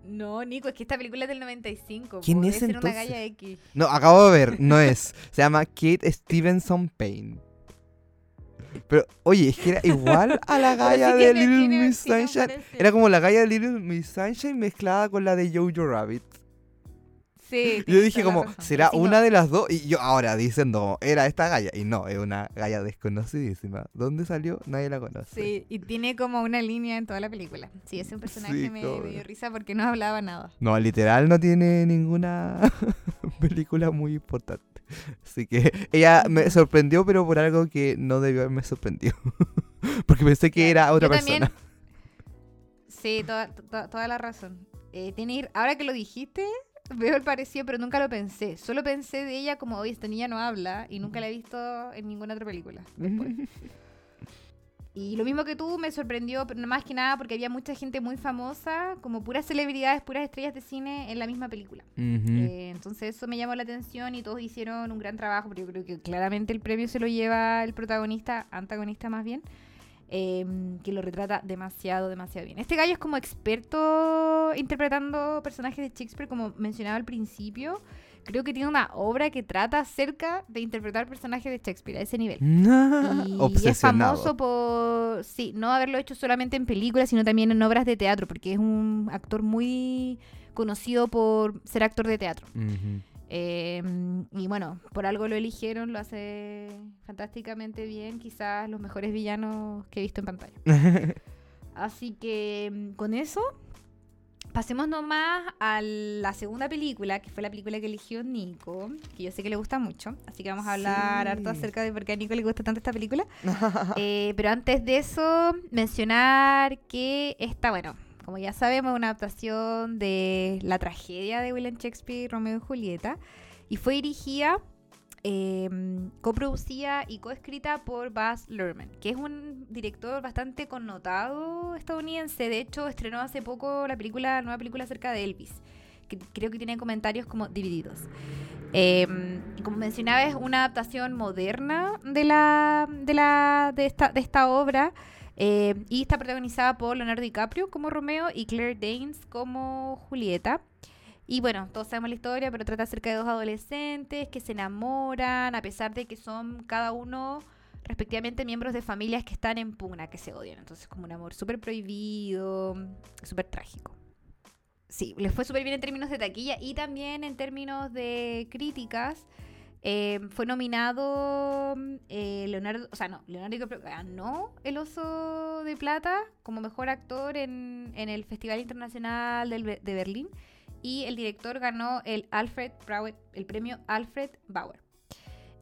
No, Nico, es que esta película es del 95. ¿Quién es una entonces? galla X. No, acabo de ver, no es. Se llama Kate Stevenson Payne. Pero, oye, es que era igual a la galla sí de Little Miss Sunshine. Era como la galla de Little Miss Sunshine mezclada con la de Jojo Rabbit. Sí. Yo dije toda como, razón. ¿será no, una de las dos? Y yo ahora diciendo, era esta galla. Y no, es una galla desconocidísima. ¿Dónde salió? Nadie la conoce. Sí, y tiene como una línea en toda la película. Sí, ese personaje Sí, me, dio risa porque no hablaba nada. No, literal no tiene ninguna película muy importante. Así que ella me sorprendió, pero por algo que no debió haberme sorprendido. Porque pensé que era otra yo también- persona. Sí, toda, to- toda la razón. Eh, tiene ir- ahora que lo dijiste, veo el parecido, pero nunca lo pensé. Solo pensé de ella como, oye, esta niña no habla y nunca la he visto en ninguna otra película. después. Y lo mismo que tú me sorprendió, pero más que nada porque había mucha gente muy famosa, como puras celebridades, puras estrellas de cine en la misma película. Ujú. Eh, entonces eso me llamó la atención y todos hicieron un gran trabajo, pero yo creo que claramente el premio se lo lleva el protagonista, antagonista más bien, eh, que lo retrata demasiado, demasiado bien. Este gallo es como experto interpretando personajes de Shakespeare, como mencionaba al principio. Creo que tiene una obra que trata acerca de interpretar personajes de Shakespeare a ese nivel. Y es famoso por, sí, no haberlo hecho solamente en películas, sino también en obras de teatro, porque es un actor muy conocido por ser actor de teatro. Ujú. Eh, y bueno, por algo lo eligieron, lo hace fantásticamente bien, quizás los mejores villanos que he visto en pantalla. Así que mm, con eso, pasemos nomás a la segunda película, que fue la película que eligió Nico, que yo sé que le gusta mucho, así que vamos a hablar Sí. harto acerca de por qué a Nico le gusta tanto esta película. Eh, pero antes de eso, mencionar que esta, bueno, como ya sabemos, es una adaptación de la tragedia de William Shakespeare, Romeo y Julieta, y fue dirigida, eh, coproducida y coescrita por Baz Luhrmann, que es un director bastante connotado estadounidense. De hecho, estrenó hace poco la película, la nueva película acerca de Elvis, que creo que tiene comentarios como divididos. Y como mencionaba, es una adaptación moderna de la de la de esta, de esta obra. Eh, y está protagonizada por Leonardo DiCaprio como Romeo y Claire Danes como Julieta. Y bueno, todos sabemos la historia, pero trata acerca de dos adolescentes que se enamoran, a pesar de que son cada uno respectivamente miembros de familias que están en pugna, que se odian. Entonces, como un amor súper prohibido, súper trágico. Sí, les fue súper bien en términos de taquilla y también en términos de críticas. Eh, fue nominado eh, Leonardo, o sea, no, Leonardo DiCaprio ganó el Oso de Plata como mejor actor en, el Festival Internacional de Berlín y el director ganó el Alfred Bauer, el premio Alfred Bauer.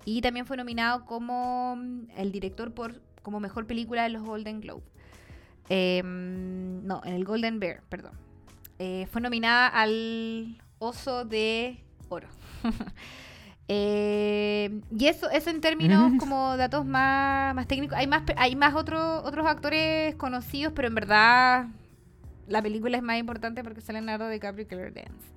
Y también fue nominado como mm, el director por como mejor película de los Golden Globe. Em, no, en el Golden Bear, perdón. Eh, fue nominada al Oso de Oro. Eh, y eso, eso en términos como datos más, más técnicos. Hay más, hay más otros otros actores conocidos, pero en verdad la película es más importante porque sale Leonardo DiCaprio y Claire Dance.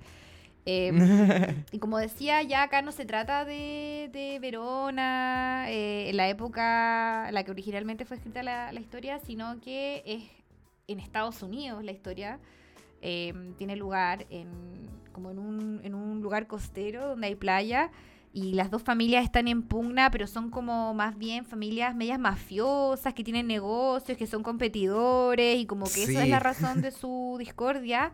Em, y como decía, ya acá no se trata de, de Verona, eh, en la época en la que originalmente fue escrita la, la, historia, sino que es en Estados Unidos la historia. Em, tiene lugar en, como en un, en un lugar costero donde hay playa y las dos familias están en pugna, pero son como más bien familias medias mafiosas que tienen negocios, que son competidores y como que eso es la razón de su discordia.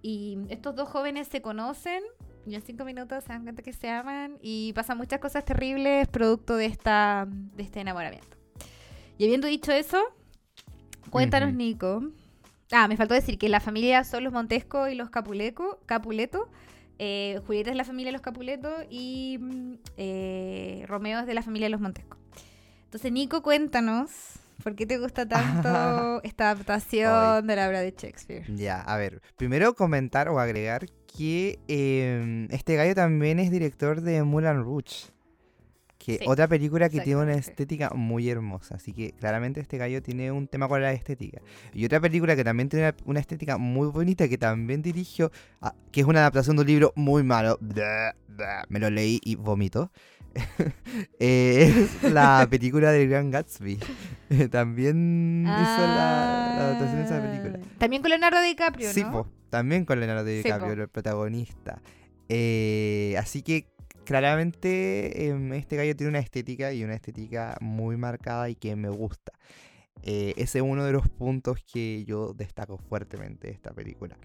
Y estos dos jóvenes se conocen y en cinco minutos se dan cuenta que se aman y pasan muchas cosas terribles producto de, esta, de este enamoramiento. Y habiendo dicho eso, cuéntanos, Nico. Ah, me faltó decir que la familia son los Montesco y los Capuleco, Capuleto. Eh, Julieta es la familia de los Capuleto y mm, eh, Romeo es de la familia de los Montesco. Entonces, Nico, cuéntanos ¿Por qué te gusta tanto esta adaptación de la obra de Shakespeare? Ya, a ver, primero comentar o agregar que em, este gallo también es director de Moulin Rouge. Que otra película que tiene una estética muy hermosa. Así que claramente este gallo tiene un tema con la estética. Y otra película que también tiene una estética muy bonita que también dirigió, ah, que es una adaptación de un libro muy malo. Me lo leí y vomito. es la película del Gran Gatsby. también hizo la, adaptación de esa película. Ah, también con Leonardo DiCaprio, ¿no? Sí, también con Leonardo DiCaprio, el protagonista. Eh, así que claramente em, este gallo tiene una estética y una estética muy marcada y que me gusta. Eh, ese es uno de los puntos que yo destaco fuertemente de esta película.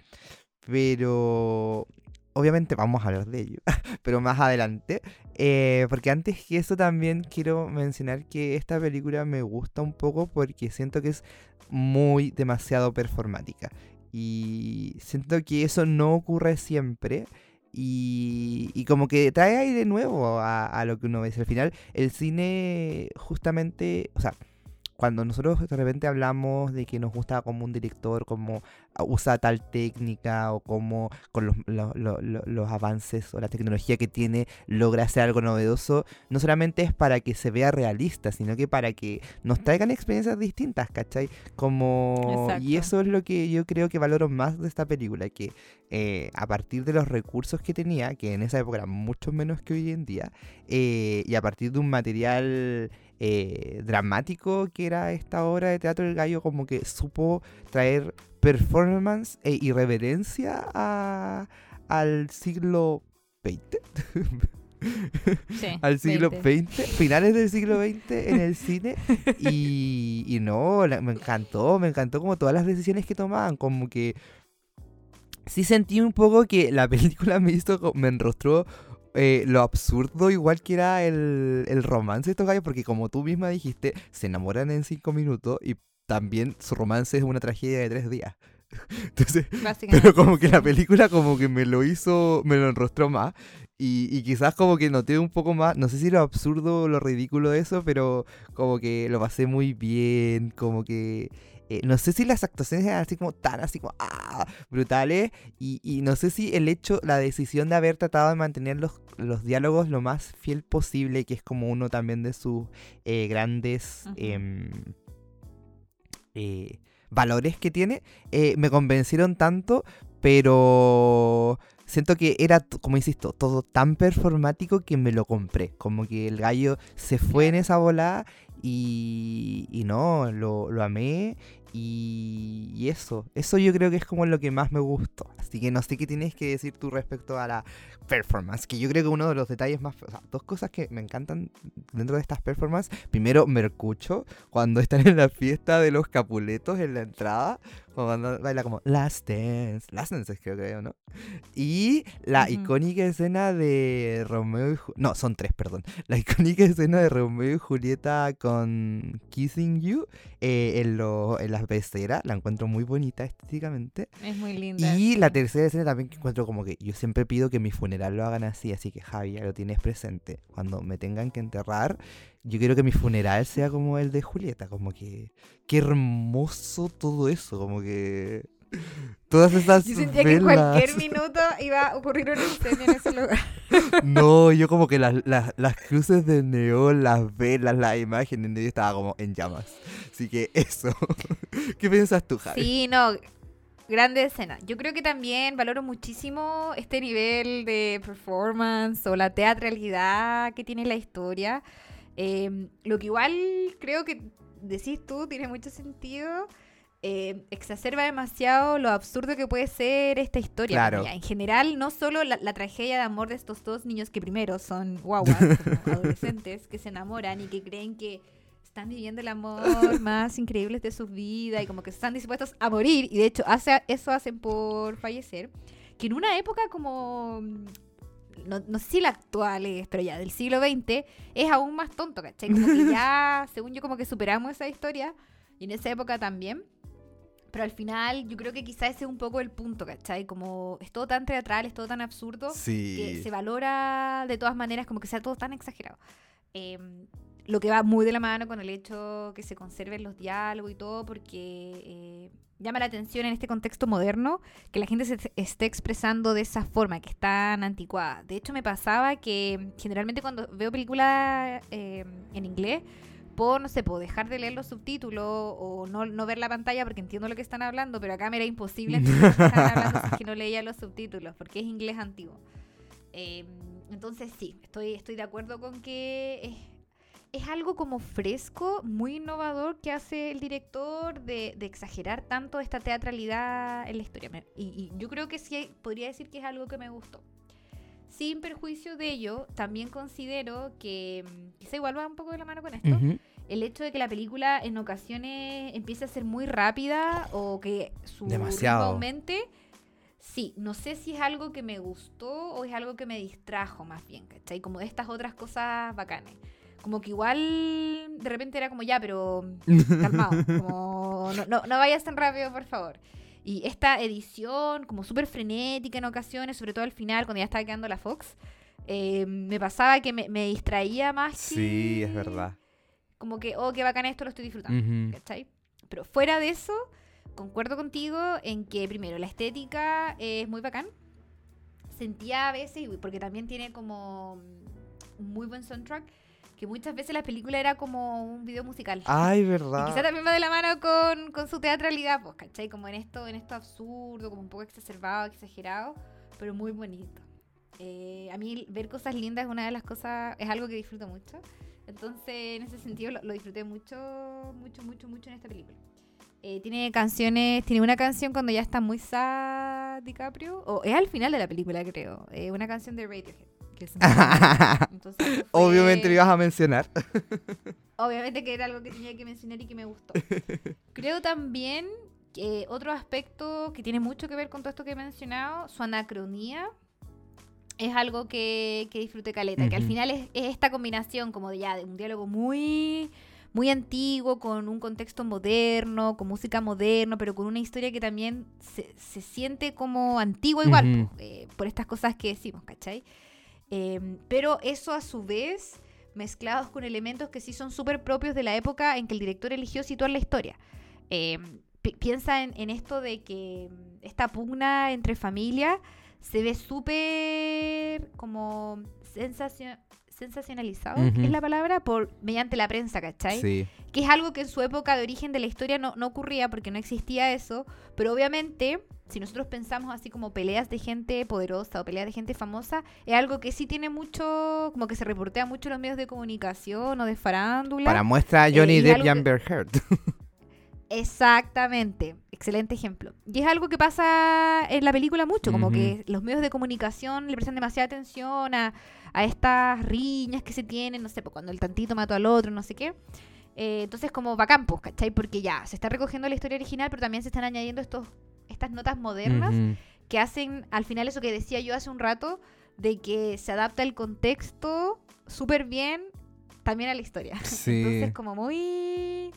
Pero obviamente vamos a hablar de ello, pero más adelante. Eh, porque antes que eso también quiero mencionar que esta película me gusta un poco porque siento que es muy demasiado performática. Y siento que eso no ocurre siempre. Y, como que trae de nuevo a, a, lo que uno ve. Al final, el cine justamente, o sea, cuando nosotros de repente hablamos de que nos gusta como un director, como usa tal técnica o como con los, los, avances o la tecnología que tiene logra hacer algo novedoso, no solamente es para que se vea realista, sino que para que nos traigan experiencias distintas, ¿cachai? Como... Y eso es lo que yo creo que valoro más de esta película, que eh, a partir de los recursos que tenía, que en esa época eran mucho menos que hoy en día, eh, y a partir de un material eh, dramático que era esta obra de teatro del gallo, como que supo traer performance e irreverencia a, al siglo XX. al siglo XX, finales del siglo XX en el cine. Y, y no, me encantó, me encantó como todas las decisiones que tomaban, como que sí sentí un poco que la película me hizo, me enrostró eh, lo absurdo igual que era el, el romance de estos gallos, porque como tú misma dijiste, se enamoran en cinco minutos y también su romance es una tragedia de tres días. Entonces, pero como que la película como que me lo hizo, me lo enrostró más. Y, y, quizás como que noté un poco más, no sé si lo absurdo o lo ridículo de eso, pero como que lo pasé muy bien, como que eh, no sé si las actuaciones eran así como tan así como ¡ah! brutales. Y, no sé si el hecho, la decisión de haber tratado de mantener los, los diálogos lo más fiel posible, que es como uno también de sus eh, grandes em, eh, valores que tiene, me convencieron tanto, pero siento que era, como insisto, todo tan performático que me lo compré. Como que el gallo se fue en esa volada y, y no, lo, lo amé y, eso, eso yo creo que es como lo que más me gustó. Así que no sé qué tienes que decir tú respecto a la performance, que yo creo que uno de los detalles más... O sea, dos cosas que me encantan dentro de estas performances. Primero, Mercucho, cuando están en la fiesta de los capuletos en la entrada, Como cuando baila como Last Dance. Last Dance creo que ¿no? Y la icónica escena de Romeo y Ju- No, son tres, perdón. La icónica escena de Romeo y Julieta con Kissing You eh, en, lo, en las peceras. La encuentro muy bonita estéticamente. Es muy linda. Y la tercera escena también que encuentro como que yo siempre pido que mi funeral lo hagan así, así que Javi, ya lo tienes presente. Cuando me tengan que enterrar, yo quiero que mi funeral sea como el de Julieta, como que qué hermoso todo eso, como que todas esas Yo sentía que en velas. cualquier minuto iba a ocurrir un incendio en ese lugar. No, yo como que las, las, las cruces de neón, las velas, las imágenes, yo estaba como en llamas. Así que eso. ¿Qué piensas tú, Javi? Sí, no. Grande escena. Yo creo que también valoro muchísimo este nivel de performance o la teatralidad que tiene la historia. Eh, lo que igual creo que decís tú tiene mucho sentido. eh, exacerba demasiado lo absurdo que puede ser esta historia. Claro. En general, no solo la, la tragedia de amor de estos dos niños que primero son guaguas, adolescentes, que se enamoran y que creen que están viviendo el amor más increíble de sus vidas y como que están dispuestos a morir y de hecho hace, eso hacen por fallecer. Que en una época como... No, no sé si la actual es, pero ya del siglo XX es aún más tonto, ¿cachai? Como que ya, según yo, como que superamos esa historia y en esa época también. Pero al final yo creo que quizás ese es un poco el punto, ¿cachai? Como es todo tan teatral, es todo tan absurdo que se valora de todas maneras como que sea todo tan exagerado. Eh, lo que va muy de la mano con el hecho que se conserven los diálogos y todo, porque eh, llama la atención en este contexto moderno que la gente se est- esté expresando de esa forma, que es tan anticuada. De hecho, me pasaba que generalmente cuando veo películas eh, en inglés, por, no sé, puedo dejar de leer los subtítulos o no, no ver la pantalla porque entiendo lo que están hablando, pero acá me era imposible entender lo que hablando si es que no leía los subtítulos, porque es inglés antiguo. Eh, entonces sí, estoy, estoy de acuerdo con que es, algo como fresco, muy innovador que hace el director de, de exagerar tanto esta teatralidad en la historia. Y, y yo creo que sí podría decir que es algo que me gustó. Sin perjuicio de ello, también considero que, mm, quizá igual va un poco de la mano con esto, el hecho de que la película en ocasiones empiece a ser muy rápida o que su Demasiado. ritmo aumente, sí, no sé si es algo que me gustó o es algo que me distrajo más bien, ¿cachai? Como de estas otras cosas bacanes. Como que igual de repente era como ya, pero calmado, como no, no, no vayas tan rápido, por favor. Y esta edición, como súper frenética en ocasiones, sobre todo al final, cuando ya estaba quedando la Fox, eh, me pasaba que me, me distraía más. Sí, es verdad. como que, oh, qué bacán esto, lo estoy disfrutando. Ujú. ¿Cachai? Pero fuera de eso, concuerdo contigo en que, primero, la estética es muy bacán. Sentía a veces, porque también tiene como un muy buen soundtrack, que muchas veces la película era como un video musical. Ay, Y verdad. quizá también va de la mano con, con su teatralidad, pues, ¿cachai? Como en esto, en esto absurdo, como un poco exacerbado, exagerado, pero muy bonito. Eh, a mí ver cosas lindas es una de las cosas, es algo que disfruto mucho. Entonces, en ese sentido, lo, lo disfruté mucho, mucho, mucho, mucho en esta película. Eh, tiene canciones, tiene una canción cuando ya está muy sad DiCaprio, o es al final de la película, creo. eh, una canción de Radiohead. Que muy bonita. Entonces, fue- Obviamente lo ibas a mencionar. Obviamente que era algo que tenía que mencionar y que me gustó. Creo también que otro aspecto que tiene mucho que ver con todo esto que he mencionado, su anacronía, es algo que, que disfruté caleta. Que al final es, es esta combinación como de ya, de un diálogo muy muy antiguo, con un contexto moderno, con música moderna, pero con una historia que también se, se siente como antigua igual, Ujú. po, eh, por estas cosas que decimos, ¿cachai? Em, pero eso a su vez mezclados con elementos que sí son súper propios de la época en que el director eligió situar la historia. Em, pi- piensa en, en esto de que mm, esta pugna entre familias se ve súper como sensacio- sensacionalizado, que Ujú. es la palabra, por mediante la prensa, ¿cachai? Sí. que es algo que en su época de origen de la historia no, no ocurría porque no existía eso, pero obviamente si nosotros pensamos así como peleas de gente poderosa o peleas de gente famosa, es algo que sí tiene mucho, como que se reportea mucho en los medios de comunicación o de farándula. Para muestra Johnny Eh, Depp y Amber Heard. Exactamente, excelente ejemplo. Y es algo que pasa en la película mucho, como que los medios de comunicación le prestan demasiada atención a, a estas riñas que se tienen, no sé, pues, cuando el tantito mató al otro, no sé qué. Eh, entonces, como bacán, pues, ¿cachai? Porque ya se está recogiendo la historia original, pero también se están añadiendo estos, estas notas modernas que hacen al final eso que decía yo hace un rato, de que se adapta el contexto súper bien también a la historia. Sí. Entonces, como muy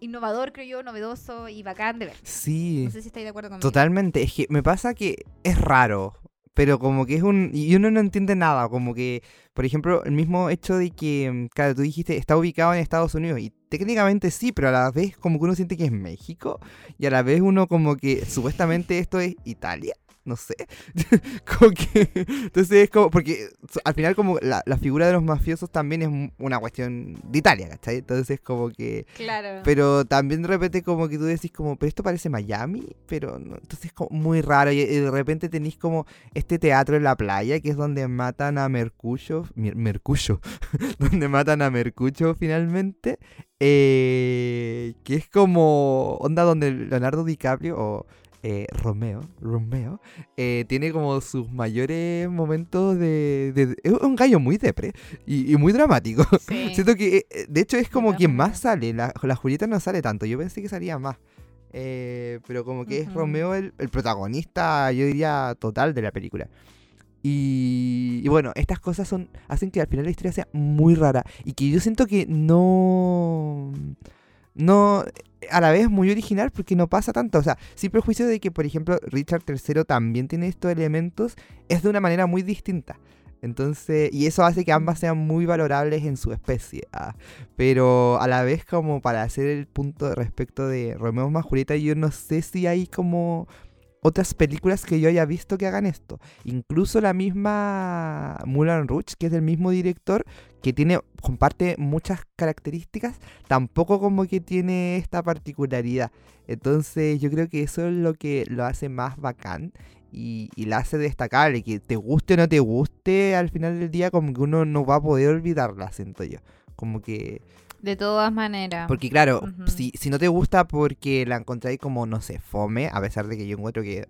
innovador, creo yo, novedoso y bacán de ver. Sí. No sé si estáis de acuerdo conmigo. Totalmente, es que me pasa que es raro, pero como que es un... Y uno no entiende nada, como que, por ejemplo, el mismo hecho de que, claro, tú dijiste, está ubicado en Estados Unidos, y técnicamente sí, pero a la vez como que uno siente que es México, y a la vez uno como que supuestamente esto es Italia. No sé. como que. Entonces es como. Porque al final, como la, la figura de los mafiosos también es un- una cuestión de Italia, ¿cachai? Entonces, como que. Claro. Pero también de repente como que tú decís como, pero esto parece Miami, pero no, entonces es como muy raro y, de repente tenéis como este teatro en la playa que es donde matan a Mercucho, Mer- Mercucho, donde matan a Mercucho finalmente, eh, que es como onda donde Leonardo DiCaprio o eh, Romeo, Romeo, eh, tiene como sus mayores momentos de... de- es un gallo muy depre y, y muy dramático. Sí. Siento que, eh, de hecho, es como quien más sale. La, la Julieta no sale tanto. Yo pensé que salía más. Pero como que es. Romeo el, el protagonista, yo diría, total de la película. Y, y bueno, estas cosas son hacen que al final la historia sea muy rara. Y que yo siento que no... No... A la vez muy original porque no pasa tanto. O sea, sin prejuicio de que, por ejemplo, Richard III también tiene estos elementos, es de una manera muy distinta. Entonces, y eso hace que ambas sean muy valorables en su especie. ah. Pero a la vez, como para hacer el punto respecto de Romeo más Julieta, yo no sé si hay como otras películas que yo haya visto que hagan esto. Incluso la misma Moulin Rouge, que es del mismo director, que tiene, comparte muchas características, tampoco como que tiene esta particularidad. Entonces yo creo que eso es lo que lo hace más bacán y, y la hace destacable. Que te guste o no te guste, al final del día como que uno no va a poder olvidarla, siento yo. Como que... De todas maneras. Porque claro, si, si no te gusta porque la encontráis como, no sé, fome, a pesar de que yo encuentro que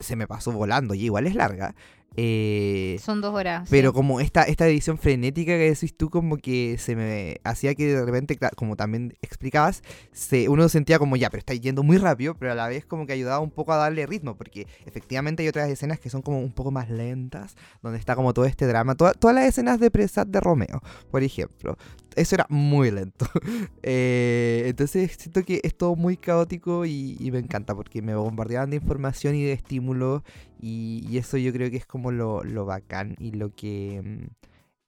se me pasó volando y igual es larga. Eh, Son dos horas. pero sí. como esta, esta edición frenética que decís tú, como que se me hacía que de repente, como también explicabas, se, uno sentía como ya, pero está yendo muy rápido, pero a la vez como que ayudaba un poco a darle ritmo, porque efectivamente hay otras escenas que son como un poco más lentas, donde está como todo este drama, toda- todas las escenas de Presat de Romeo, por ejemplo. Eso era muy lento. Eh, entonces siento que es todo muy caótico y, y me encanta porque me bombardeaban de información y de estímulos y, y eso yo creo que es como lo, lo bacán y lo que mm,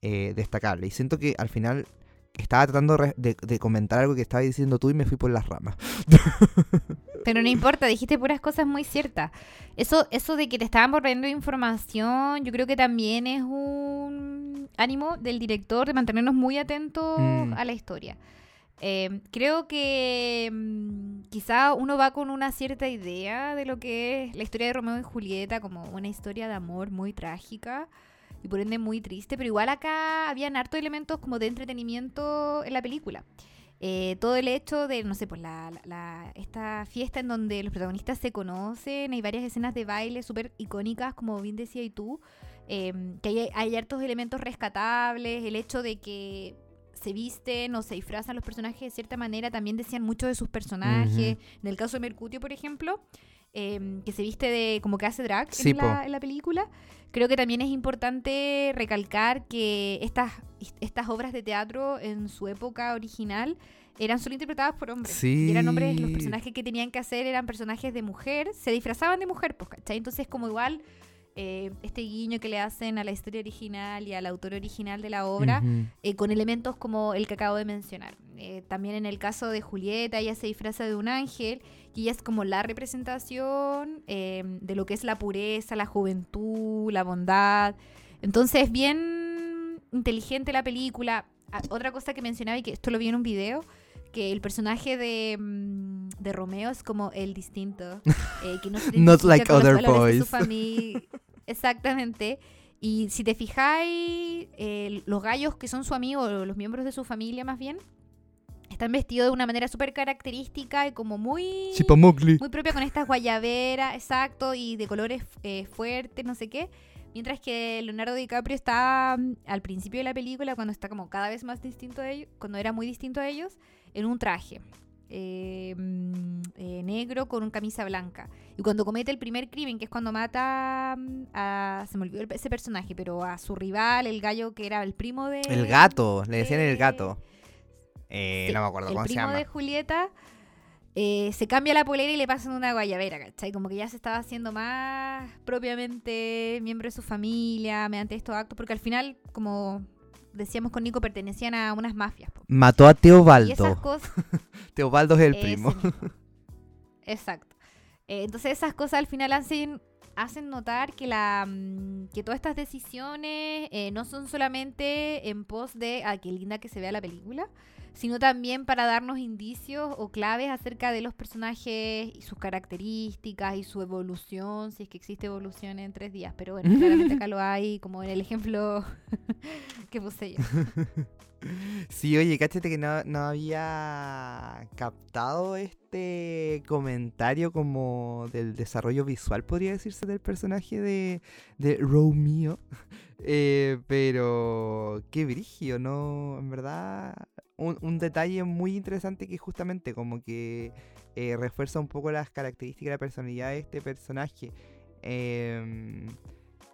eh, destacable. Y siento que al final estaba tratando de, de comentar algo que estabas diciendo tú y me fui por las ramas. Pero no importa, dijiste puras cosas muy ciertas. Eso, eso de que te estaban borrando información, yo creo que también es un ánimo del director de mantenernos muy atentos Mm. a la historia. Eh, creo que mm, quizá uno va con una cierta idea de lo que es la historia de Romeo y Julieta, como una historia de amor muy trágica y por ende muy triste, pero igual acá habían hartos elementos como de entretenimiento en la película. Eh, todo el hecho de, no sé, pues la, esta fiesta en donde los protagonistas se conocen, hay varias escenas de baile súper icónicas, como bien decía y tú, eh, que hay, hay hartos elementos rescatables, el hecho de que se visten o se disfrazan los personajes de cierta manera, también decían mucho de sus personajes. En el caso de Mercutio, por ejemplo, eh, que se viste de como que hace drag Sí, en, la, en la película. Creo que también es importante recalcar que estas, estas obras de teatro en su época original eran solo interpretadas por hombres. Sí. Y eran hombres, los personajes que tenían que hacer eran personajes de mujer, se disfrazaban de mujer, pues, ¿cachai? Entonces, como igual, eh, este guiño que le hacen a la historia original y al autor original de la obra, eh, con elementos como el que acabo de mencionar. Eh, también en el caso de Julieta, ella se disfraza de un ángel y ella es como la representación eh, de lo que es la pureza, la juventud, la bondad. Entonces, es bien inteligente la película. Ah, Otra cosa que mencionaba y que esto lo vi en un video, que el personaje de, mm, de Romeo es como el distinto, eh, que no se Not like other de su boys. fami- Exactamente. Y si te fijáis, eh, los gallos que son su amigo, los miembros de su familia más bien, están vestidos de una manera súper característica y como muy, muy propia con estas guayaberas, exacto, y de colores eh, fuertes, no sé qué. Mientras que Leonardo DiCaprio está mm, al principio de la película, cuando está como cada vez más distinto de ellos, cuando era muy distinto a ellos, en un traje. eh, mm, eh, negro con una camisa blanca. Y cuando comete el primer crimen, que es cuando mata mm, a. Se me olvidó el- ese personaje, pero a su rival, el gallo que era el primo de. El gato, le decían el gato. Eh, Sí, no me acuerdo el cómo se primo llama. de Julieta eh, se cambia la polera y le pasan una guayabera, ¿cachai? Como que ya se estaba haciendo más propiamente miembro de su familia mediante estos actos, porque al final, como decíamos con Nico, pertenecían a unas mafias. po. Mató a Teobaldo. cosas... Teobaldo es el ese primo. mismo. Exacto. Eh, entonces esas cosas al final hacen hacen notar que la mm, que todas estas decisiones eh, no son solamente en pos de ah, qué linda que se vea la película sino también para darnos indicios o claves acerca de los personajes y sus características y su evolución, si es que existe evolución en tres días. Pero bueno, claramente acá lo hay, como en el ejemplo que puse yo. Sí, oye, cáchate que no, había captado este comentario como del desarrollo visual, podría decirse, del personaje de, de Romeo. Eh, pero qué brigio, ¿no? En verdad, un, detalle muy interesante que justamente como que eh, refuerza un poco las características de la personalidad de este personaje. Em,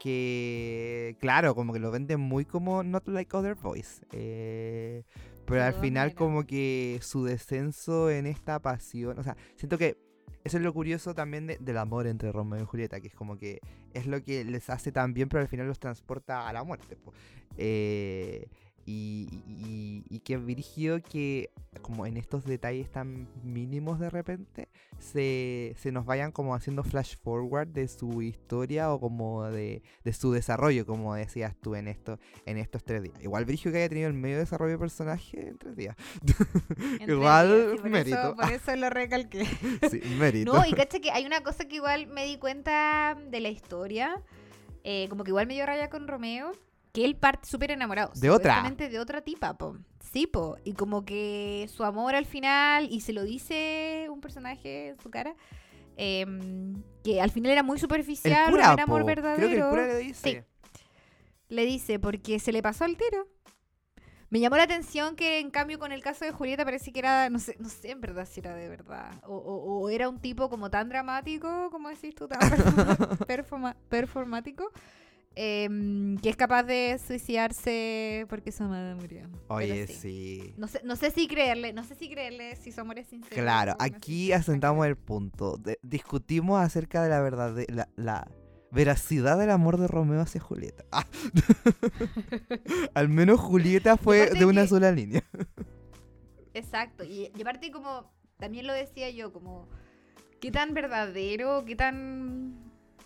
que, claro, como que lo venden muy como Not Like Other Boys. eh, pero al final como que su descenso en esta pasión, o sea, siento que eso es lo curioso también de- del amor entre Romeo y Julieta, que es como que es lo que les hace tan bien, pero al final los transporta a la muerte. Eh, y, y, y qué virgio que como en estos detalles tan mínimos de repente se, se nos vayan como haciendo flash forward de su historia o como de, de su desarrollo, como decías tú en esto, en estos tres días. Igual virgio que haya tenido el medio desarrollo de personaje en tres días. Igual por mérito. Eso, por eso lo recalqué. sí, mérito. No, y cacha que hay una cosa que igual me di cuenta de la historia, eh, como que igual me dio raya con Romeo, que él parte súper enamorado. De otra. de otra tipa, po. Sí, po. Y como que su amor al final, y se lo dice un personaje en su cara, em, que al final era muy superficial, cura, no era amor po. verdadero. Creo que el cura le dice. Le dice, porque se le pasó al tiro. Me llamó la atención que en cambio con el caso de Julieta parece que era, no sé, no sé en verdad si era de verdad. O, o- o era un tipo como tan dramático, como decís tú, tan performa- performa- performático, em, que es capaz de suicidarse porque su amada murió. Oye, sí. sí. No sé, no sé si creerle, no sé si creerle si su amor es sincero. Claro, aquí asentamos el punto. De- discutimos acerca de la verdad, de la, la veracidad del amor de Romeo hacia Julieta. Ah. Al menos Julieta fue de una que- sola línea. Exacto, y, y aparte como, también lo decía yo, como, qué tan verdadero, qué tan...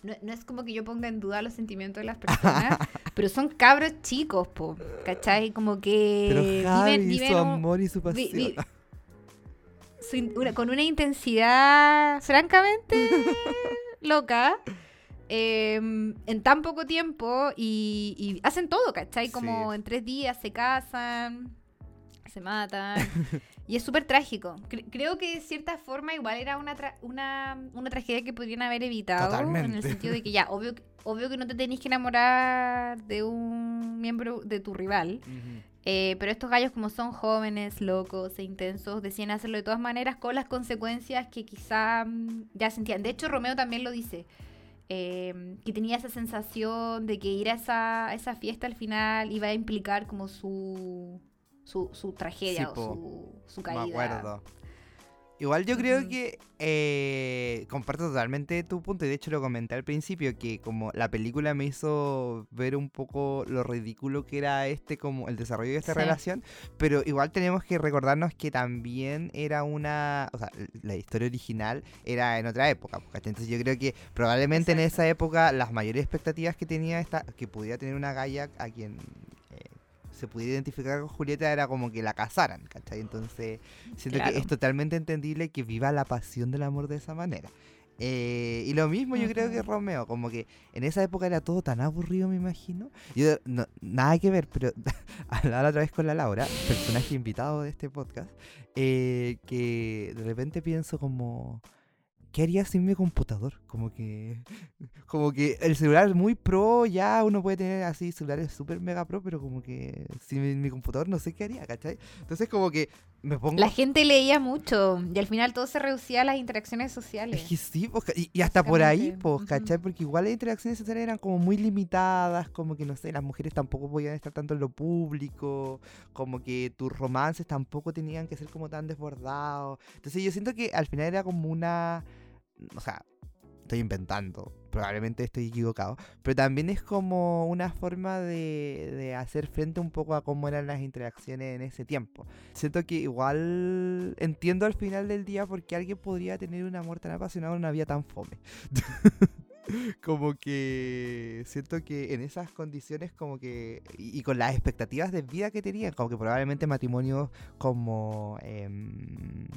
No, no es como que yo ponga en duda los sentimientos de las personas, pero son cabros chicos, po, ¿cachai? Como que Pero Javi, viven, viven su un- amor y su pasión. vi- su in- una- con una intensidad francamente loca em, en tan poco tiempo y, y hacen todo, ¿cachai? Como Sí. en tres días se casan, se matan y es súper trágico. Cre- creo que de cierta forma igual era una, tra- una, una tragedia que podrían haber evitado en el sentido de que ya, obvio, que- obvio que no te tenés que enamorar de un miembro de tu rival. Eh, pero estos gallos como son jóvenes, locos e intensos, decían hacerlo de todas maneras con las consecuencias que quizá mm, ya sentían. De hecho, Romeo también lo dice, eh, que tenía esa sensación de que ir a esa, a esa fiesta al final iba a implicar como su, su, su tragedia Sí, o su, su Me caída. acuerdo. Igual yo creo que eh, comparto totalmente tu punto y de hecho lo comenté al principio que como la película me hizo ver un poco lo ridículo que era este como el desarrollo de esta Sí. relación, pero igual tenemos que recordarnos que también era una, o sea, la historia original era en otra época, entonces yo creo que probablemente en esa época las mayores expectativas que tenía esta que pudiera tener una galla a quien se pudiera identificar con Julieta era como que la casaran, ¿cachai? Entonces siento Claro. que es totalmente entendible que viva la pasión del amor de esa manera. Eh, y lo mismo yo creo que. Romeo, como que en esa época era todo tan aburrido, me imagino. Yo, no- nada que ver, pero hablaba otra vez con la Laura, personaje invitado de este podcast, eh, que de repente pienso como, ¿qué haría sin mi computador? Como que, como que el celular es muy pro, ya uno puede tener así celulares súper mega pro, pero como que sin mi, mi computador no sé qué haría, ¿cachai? Entonces como que me pongo... La gente leía mucho y al final todo se reducía a las interacciones Es sociales. que sí, pues, y, y hasta por ahí, pues. ¿cachai? Porque igual las interacciones sociales eran como muy limitadas, como que, no sé, las mujeres tampoco podían estar tanto en lo público, como que tus romances tampoco tenían que ser como tan desbordados. Entonces yo siento que al final era como una... O sea, estoy inventando, probablemente estoy equivocado, pero también es como una forma de, de hacer frente un poco a cómo eran las interacciones en ese tiempo. Siento que igual entiendo al final del día por qué alguien podría tener un amor tan apasionado en una vida tan fome. como que siento que en esas condiciones como que y, con las expectativas de vida que tenían como que probablemente matrimonios como em,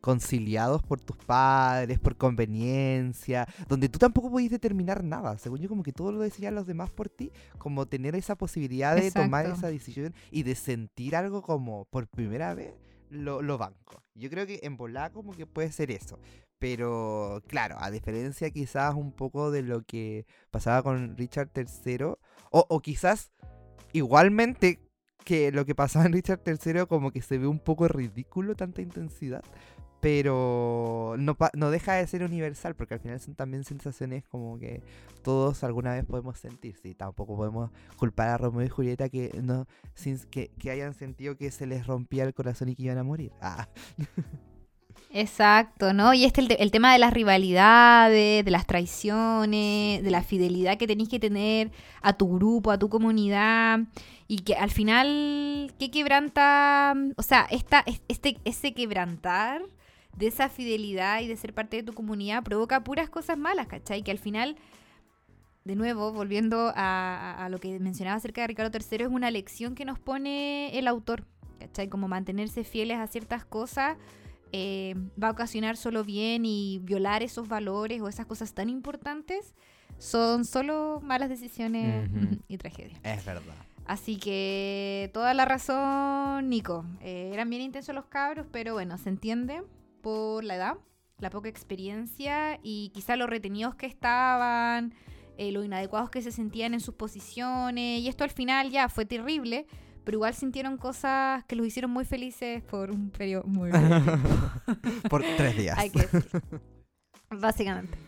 conciliados por tus padres, por conveniencia, donde tú tampoco podías determinar nada. Según yo, como que todo lo decían los demás por ti, como tener esa posibilidad de tomar esa decisión y de sentir algo como por primera vez, lo, lo banco. Yo creo que en volá como que puede ser eso. Pero claro, a diferencia quizás un poco de lo que pasaba con Richard III, o, o quizás igualmente que lo que pasaba en Richard III como que se ve un poco ridículo tanta intensidad, pero no, no deja de ser universal, porque al final son también sensaciones como que todos alguna vez podemos sentir, sí, tampoco podemos culpar a Romeo y Julieta que no sin, que, que hayan sentido que se les rompía el corazón y que iban a morir. Ah, Exacto, ¿no? Y este el, te- el tema de las rivalidades, de las traiciones, de la fidelidad que tenéis que tener a tu grupo, a tu comunidad, y que al final, ¿qué quebranta? O sea, esta, es- este, ese quebrantar de esa fidelidad y de ser parte de tu comunidad provoca puras cosas malas, ¿cachai? Que al final, de nuevo, volviendo a, lo que mencionaba acerca de Ricardo III, es una lección que nos pone el autor, ¿cachai? Como mantenerse fieles a ciertas cosas eh, va a ocasionar solo bien y violar esos valores o esas cosas tan importantes son solo malas decisiones y tragedias. es verdad. Así que toda la razón, Nico. Eh, eran bien intensos los cabros, pero bueno, se entiende por la edad, la poca experiencia y quizá los retenidos que estaban, eh, lo inadecuados que se sentían en sus posiciones. Y esto al final ya fue terrible, pero igual sintieron cosas que los hicieron muy felices por un periodo muy breve. Por tres días. Hay que decir. Básicamente.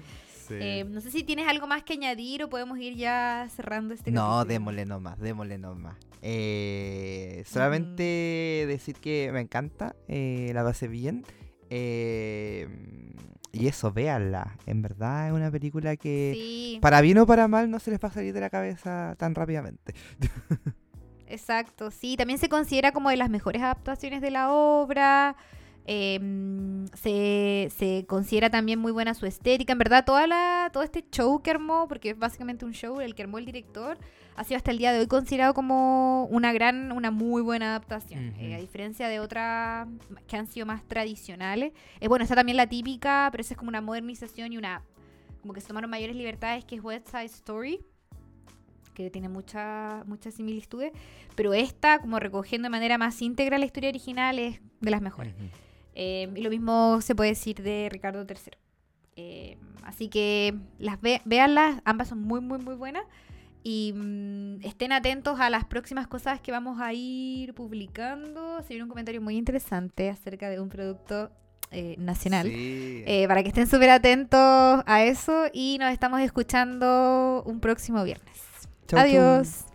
Sí. Eh, no sé si tienes algo más que añadir o podemos ir ya cerrando este No, démosle nomás, démosle nomás. Eh, solamente decir que me encanta, eh, la pasé bien. Eh, y eso, véanla. En verdad es una película que, Sí, para bien o para mal, no se les va a salir de la cabeza tan rápidamente. exacto. Sí, también se considera como de las mejores adaptaciones de la obra. eh, se, se considera también muy buena su estética. En verdad, toda la, todo este show que armó, porque es básicamente un show, el que armó el director, ha sido hasta el día de hoy considerado como una gran, una muy buena adaptación. Ujú. Eh, a diferencia de otras que han sido más tradicionales. Eh, bueno, está también la típica, pero esa es como una modernización y una. como que se tomaron mayores libertades, que es West Side Story que tiene muchas muchas similitudes, pero esta, como recogiendo de manera más íntegra la historia original, es de las mejores. Ujú. Eh, y lo mismo se puede decir de Ricardo III. Eh, así que las ve véanlas, ambas son muy, muy, muy buenas. Y mm, estén atentos a las próximas cosas que vamos a ir publicando. Se viene un comentario muy interesante acerca de un producto eh, nacional. Sí. Eh, para que estén súper atentos a eso y nos estamos escuchando un próximo viernes. Chau, chau. Adiós.